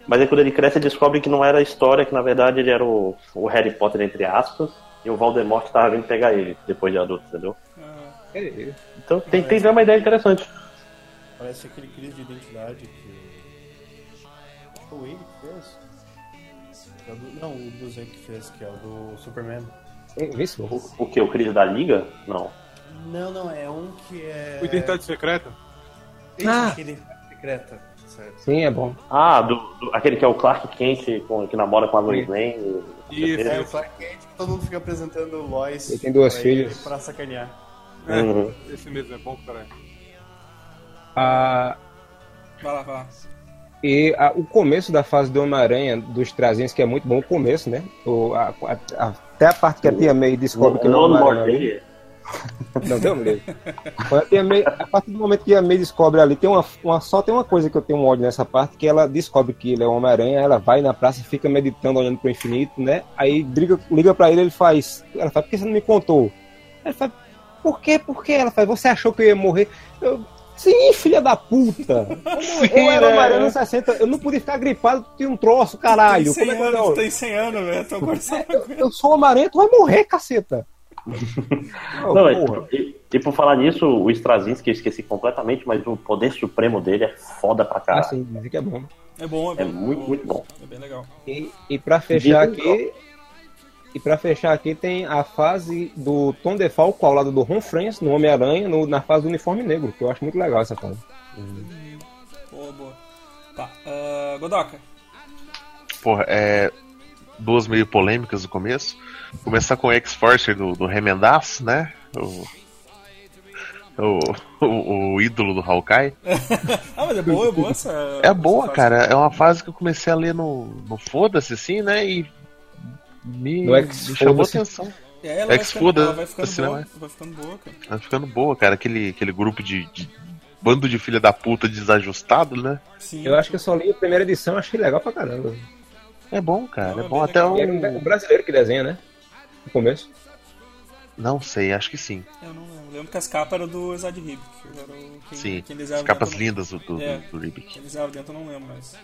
E: Mas aí quando ele cresce, ele descobre que não era a história, que na verdade ele era o, o Harry Potter, entre aspas, e o Voldemort tava vindo pegar ele depois de adulto, entendeu?
A: Ah,
F: É,
E: Então tem, tem uma ideia interessante.
D: Parece aquele crise de identidade que. Acho que foi o Wayne que fez. É Não, o do Zé que fez, que é o do Superman.
F: Se for.
E: O, o que? O Crise da Liga? Não.
D: Não, não, é um que é.
C: O Identidade Secreta?
D: Esse
F: Ah.
D: é Identidade Secreta. Certo.
F: Sim, é bom.
E: Ah, do, do- aquele que é o Clark Kent com, que namora com a Lois Lane.
C: Isso.
D: É, o Clark Kent, que todo mundo fica apresentando o Lois.
F: Ele tem duas
D: pra
F: filhas.
D: Pra sacanear.
C: É,
E: Uhum.
C: esse mesmo é bom, caralho.
F: Ah,
A: vai lá, vai lá.
F: E a- o começo da fase do Homem-Aranha, dos trazinhos, que é muito bom o começo, né? O, a- a- até a parte que a tia May descobre que
E: No
F: não é. Não, deu medo. A, partir do momento que a May descobre ali, tem uma, uma, só tem uma coisa que eu tenho um ódio nessa parte, que ela descobre que ele é o Homem-Aranha, ela vai na praça e fica meditando, olhando pro infinito, né? Aí liga, liga pra ele, ele faz. Ela fala, por que você não me contou? Ele fala, por quê? Por quê? Ela fala, você achou que eu ia morrer? Eu, Sim, filha da puta! Eu, eu era
A: né?
F: Nos 60, eu não podia ficar gripado, tinha um troço, caralho.
A: Tem 100
F: Como é que
A: anos,
F: eu,
A: tu tem 100 anos, velho. Tu agora sabe.
F: eu, eu sou tu vai morrer, caceta. Oh,
E: Não, é,
F: porra.
E: e, e por falar nisso, o Straczynski eu esqueci completamente, mas o poder supremo dele é foda pra
F: Ah,
E: caralho.
F: sim, dizem que é bom.
A: É bom, é
E: É
A: bom.
E: muito, muito bom.
A: É bem legal.
F: E, e pra fechar aqui. E pra fechar aqui tem a fase do Tom DeFalco ao lado do Ron Friends no Homem-Aranha, na fase do uniforme negro, que eu acho muito legal essa fase.
A: Boa, boa. Tá. ah, Godoka.
B: Porra, é. Duas meio polêmicas no começo. Começar com o X-Forcer do, do Remendaço, né? O, o, o, o ídolo do Hawkeye.
A: Ah, mas é boa, é boa essa.
B: É boa,
A: essa
B: cara. É uma fase que eu comecei a ler no, no Foda-se, assim, né? E. Me,
F: No
B: me
F: X
B: chamou
F: Foda-se.
B: atenção.
A: É, ela vai
B: Ex
A: ficando, ela vai ficando
B: assim,
A: boa.
B: né?
A: Vai ficando boa, cara.
B: Tá ficando boa, cara. Aquele, aquele grupo de, de bando de filha da puta desajustado, né?
A: Sim.
F: Eu acho que eu só li a primeira edição, achei legal pra caramba.
B: É bom, cara.
A: Não,
B: É
A: é
B: bom até
A: legal.
F: E era
B: o.
F: um brasileiro que desenha, né? No começo.
B: Não sei, acho que sim.
A: Eu não lembro. Lembro que as capas eram do Zad Ribic. que Era o, quem,
B: Sim.
A: quem
B: As capas lindas do, do,
A: É.
B: do Ribic.
A: Quem desenhava dentro eu não lembro, mas.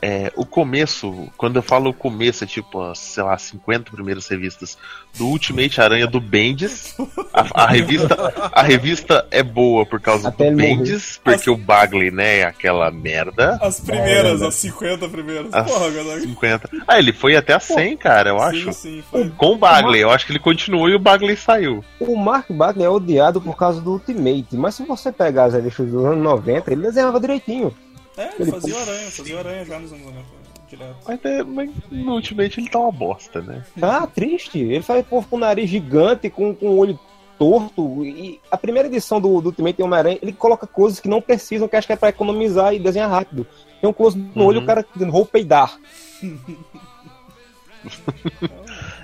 B: É, o começo, quando eu falo o começo, é tipo, as, sei lá, 50 primeiras revistas do Ultimate Aranha do Bendis. A, a revista, a revista é boa por causa
F: Até
B: do
F: morrer.
B: Bendis, porque o Bagley, né, é aquela merda.
A: As primeiras, as 50 primeiras.
B: As
A: Porra, Godoka.
B: 50. Ah, ele foi até a 100, cara, eu acho.
A: Sim, sim, foi.
B: Com o Bagley, eu acho que ele continuou e o Bagley saiu.
F: O Mark Bagley é odiado por causa do Ultimate, mas se você pegar as revistas dos anos 90, ele desenhava direitinho.
A: É, ele fazia o aranha, fazia o aranha já nos anos 90. Direto.
B: Mas, é, mas no Ultimate ele tá uma bosta, né?
F: Ah, triste. Ele faz povo com o nariz gigante, com, com o olho torto. E a primeira edição do, do Ultimate Homem-Aranha, ele coloca coisas que não precisam, que acho que é pra economizar e desenhar rápido. Tem um close no olho,
B: Uhum.
F: o cara dizendo, vou peidar.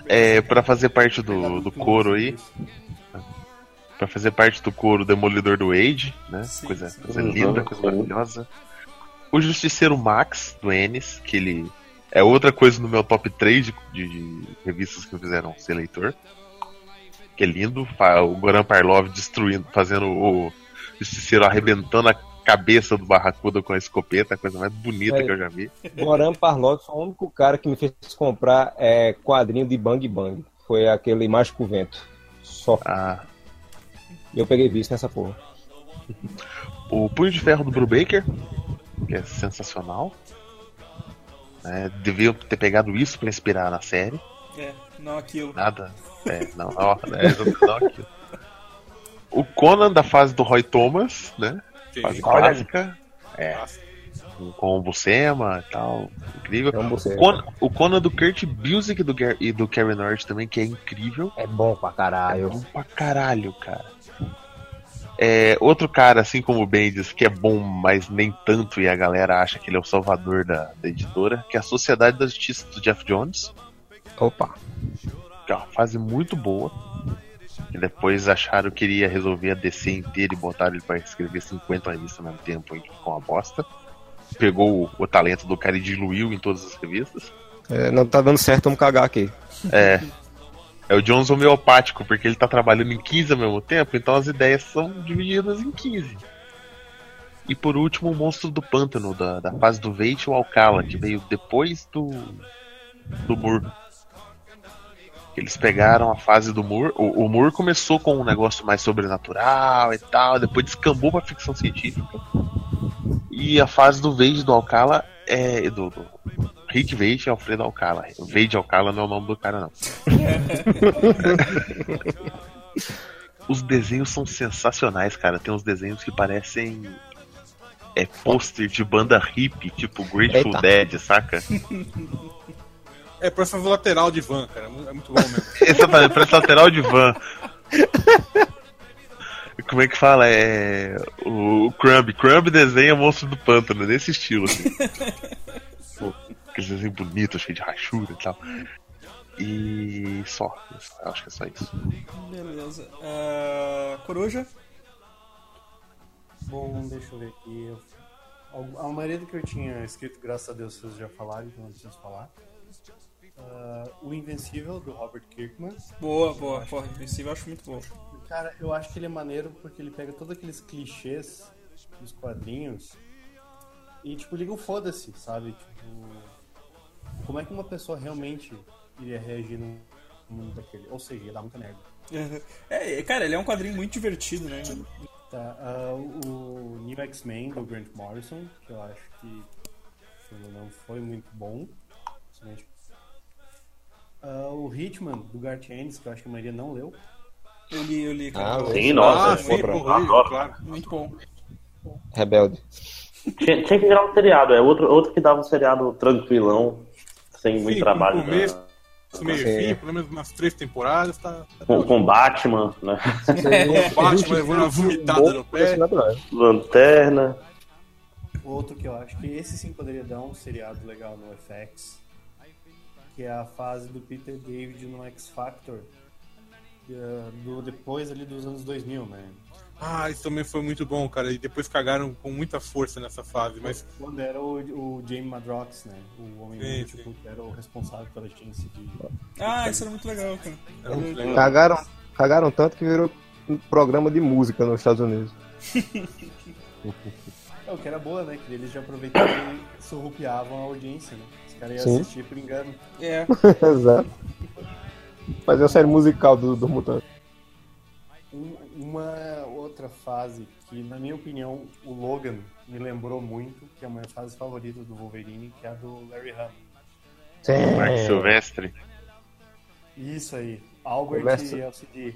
B: É, pra fazer parte do, do coro aí, pra fazer parte do coro Demolidor do Age, né?
A: Sim,
B: coisa
A: sim.
B: coisa
E: Uhum,
B: linda, coisa maravilhosa. O Justiceiro Max, do Ennis, que ele é outra coisa no meu top 3 de, de- de revistas que fizeram ser leitor. Que é lindo, o Goran Parlov destruindo, fazendo o Justiceiro arrebentando a cabeça do Barracuda com a escopeta, a coisa mais bonita
F: É.
B: que eu já vi.
F: Goran Parlov foi o único cara que me fez comprar é, quadrinho de Bang Bang. Foi aquele Mágico Vento. Só.
B: Ah,
F: eu peguei visto nessa porra.
B: O Punho de Ferro do Brubaker, que é sensacional. É, deviam ter pegado isso pra inspirar na série.
A: É, não aquilo.
B: Nada. É, não, ó, é, não aquilo. O Conan da fase do Roy Thomas, né?
C: Sim.
B: Fase clássica. É. Com o Buscema e tal. Incrível.
F: É um.
B: O Conan, o Conan do Kurt Busiek e do, e do Karen North também, que é incrível.
F: É bom pra
B: É
F: caralho.
B: bom pra caralho, cara. É, outro cara, assim como o Bendis, que é bom, mas nem tanto, e a galera acha que ele é o salvador da, da editora, que é a Sociedade da Justiça do Jeff Jones,
F: Opa.
B: que é uma fase muito boa. E depois acharam que iria resolver a DC inteira e botaram ele pra escrever 50 revistas ao mesmo tempo, ficou uma bosta. Pegou o, o talento do cara e diluiu em todas as revistas.
F: É, não tá dando certo, vamos cagar aqui.
B: É. É o Jones homeopático, porque ele tá trabalhando em 15 ao mesmo tempo, então as ideias são divididas em 15. E por último, o Monstro do Pântano, da, da fase do Veit o Alcala, que veio depois do. do Moore. Eles pegaram a fase do Moore. O, o começou com um negócio mais sobrenatural e tal, depois descambou pra ficção científica. E a fase do Veit do Alcala é. do, do Rick Veit e Alfredo Alcala. Veit Alcala não é o nome do cara, não. Os desenhos são sensacionais, cara. Tem uns desenhos que parecem. É pôster de banda hippie, tipo Grateful
F: Eita.
B: Dead, saca?
C: É personagem lateral de van, cara. É muito bom mesmo.
B: Exatamente, parece lateral de van. Como é que fala? É. O, o Crumb. Crumb desenha monstro do pântano, nesse estilo, assim. Pô, Aquele desenho bonito, cheio de rachura e tal. E só. Eu acho que é só isso.
A: Beleza. Ah, Coruja?
D: Bom, deixa eu ver aqui. A maioria do que eu tinha escrito, graças a Deus, vocês já falaram, então não preciso falar. Ah, o Invencível, do Robert Kirkman.
A: Boa, boa. Porra, Invencível eu acho muito bom.
D: Cara, eu acho que ele é maneiro porque ele pega todos aqueles clichês dos quadrinhos e, tipo, liga o foda-se, sabe? Tipo, como é que uma pessoa realmente iria reagir num mundo daquele? Ou seja, ia dar muita merda.
A: É, cara, ele é um quadrinho muito divertido, né?
D: Tá, ah, o New X-Men do Grant Morrison, que eu acho que não foi muito bom. Ah, o Hitman do Garth Ennis, que eu acho que a maioria não leu.
A: Eu li, eu li, cara.
F: Ah,
E: Sim,
C: Ah,
E: nossa.
C: sim,
F: porra.
C: porra,
E: Adoro.
C: claro.
A: Muito bom.
F: Rebelde.
E: Tinha, tinha que virar um seriado, é outro, outro que dava um seriado tranquilão, sem muito
C: Sim,
E: trabalho.
C: com começo,
E: né?
C: meio e
F: Sim.
C: fim, pelo menos umas três temporadas, tá. tá
E: Com, com Batman, né?
C: O Batman levando uma vomitada no pé.
E: Lanterna.
D: Outro que eu acho que esse sim poderia dar um seriado legal no FX, que é a fase do Peter David no X Factor, do depois ali dos anos 2000, né?
C: Ah, isso também foi muito bom, cara. E depois cagaram com muita força nessa fase, mas
D: Quando era o, o Jamie Madrox, né? O homem
C: Sim,
D: múltiplo, que era o responsável pela chance de.
A: Ah, isso era muito legal, cara.
C: era muito legal.
F: Cagaram, cagaram tanto que virou um programa de música nos Estados Unidos.
D: É, o que era boa, né? Que eles já aproveitavam e surrupiavam a audiência, né? Os caras iam
F: Sim.
D: assistir por engano.
A: É.
F: Exato. Fazer uma série musical do, do Mutante.
D: Um- uma outra fase que, na minha opinião, o Logan me lembrou muito, que é a minha fase favorita do Wolverine, que é a do Larry Hama.
B: Mark Silvestre.
D: Isso aí. Albert
F: Começa-
D: e LCD.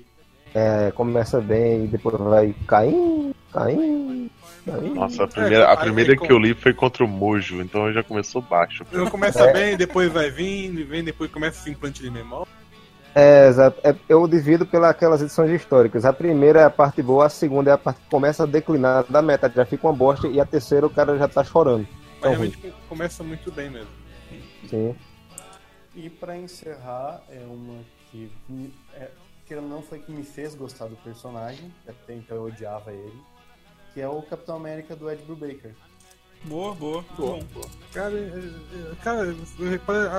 F: É, começa bem e depois vai caindo, caindo, caindo.
B: Nossa, a primeira, a primeira que eu li foi contra o Mojo, então já começou baixo.
C: Começa bem, depois vai vindo, e vem, depois começa esse implante de memória.
F: É, exato. É, eu divido pelas edições históricas. A primeira é a parte boa, a segunda é a parte que começa a declinar da metade, já fica uma bosta, e a terceira o cara já tá chorando.
C: Mas realmente começa muito bem mesmo.
F: Sim.
D: E pra encerrar, é uma que, me- é, ou não, foi que me fez gostar do personagem, até então eu odiava ele, que é o Capitão América do Ed Brubaker.
A: Boa, boa.
C: Boa,
A: Bom.
C: Cara, é, é, cara,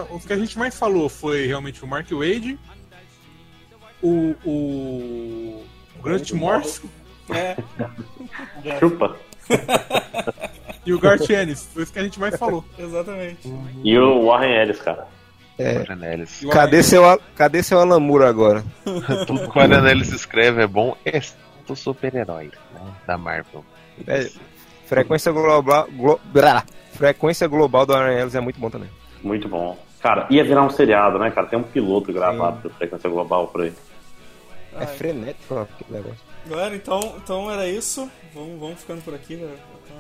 C: o que a gente mais falou foi realmente o Mark Wade, o, o, o Grant Morrison
A: É,
E: Chupa.
C: e o Garth Ennis. Foi isso que a gente mais falou.
A: exatamente.
E: E o Warren Ellis, cara.
B: Aranellis.
C: E o
F: Cadê seu, cadê seu Alan Moore agora?
B: Tudo que o Aranellis escreve é bom, exceto super-herói, né? Da Marvel.
F: É, frequência global. Glo, brá, frequência global do Aaron Ellis é muito bom também.
E: Muito bom. Cara, ia virar um seriado, né, cara? Tem um piloto gravado do Frequência Global por aí.
F: É frenético aquele negócio.
A: Galera, então, então era isso. Vamos, vamos ficando por aqui. Já,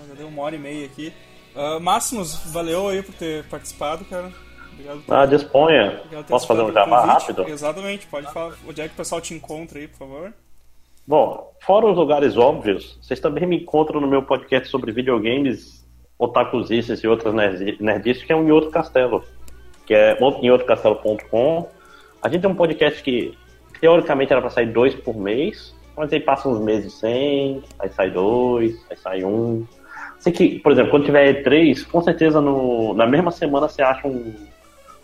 A: já deu uma hora e meia aqui. Ah, Máximos, valeu aí por ter participado, cara. Obrigado por
E: Ah, disponha.
A: obrigado
E: Posso fazer um jabá rápido?
A: Exatamente, pode falar. Onde é que o pessoal te encontra aí, por favor?
E: Bom, fora os lugares óbvios, vocês também me encontram no meu podcast sobre videogames, otakuzices e outras nerdi- nerdices, que é o Em Outro Castelo, que é emoutrocastelo.com. A gente tem um podcast que, teoricamente, era para sair dois por mês, mas aí passa uns meses sem, aí sai dois, aí sai um. Sei que, por exemplo, quando tiver E3, com certeza no, na mesma semana você acha um,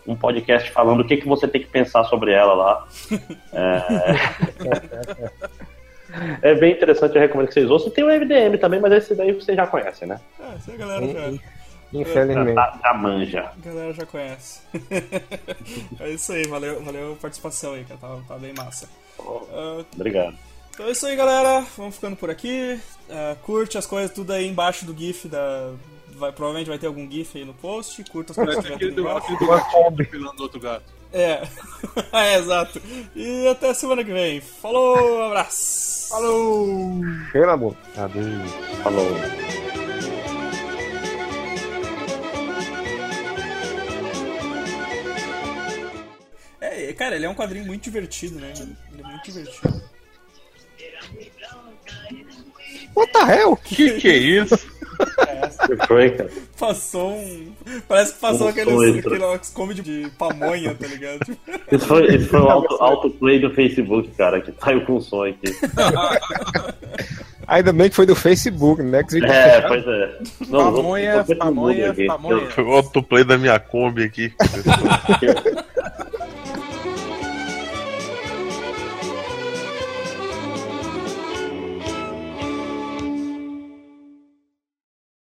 E: um podcast falando o que, que você tem que pensar sobre ela lá. É bem interessante, eu recomendo que vocês ouçam. Tem o MDM também, mas esse daí vocês já conhecem, né?
A: Ah, isso aí a galera já,
F: Infelizmente.
E: Já, já manja.
A: a galera já conhece. é isso aí, valeu, valeu a participação aí, cara. Tá, tá bem massa. Ah,
E: Obrigado.
A: Então é isso aí, galera. Vamos ficando por aqui. Ah, curte as coisas tudo aí embaixo do GIF da. Vai, provavelmente vai ter algum GIF aí no post. Curta as coisas que
C: Aquele
A: tudo
C: do, aquele do atropelando outro gato.
A: É. é, exato. E até semana que vem. Falou, abraço.
C: Falou!
F: Cheira a boca.
B: Adeus.
E: Falou.
A: Cara, ele é um quadrinho muito divertido, né? Ele é muito divertido.
F: What the hell?
B: Que que é isso?
D: É essa.
E: que foi, cara?
A: Passou um. Parece que passou
E: Um
A: aqueles,
E: som extra.
A: aqueles come de pamonha, tá ligado?
E: Isso foi, isso foi o auto, autoplay do Facebook, cara, que saiu com som aqui.
F: Ainda bem que foi do Facebook, né? Que você
E: É, pois é. Não,
C: Pamonha, pamonha, pamonha.
B: Foi o autoplay da minha Kombi aqui.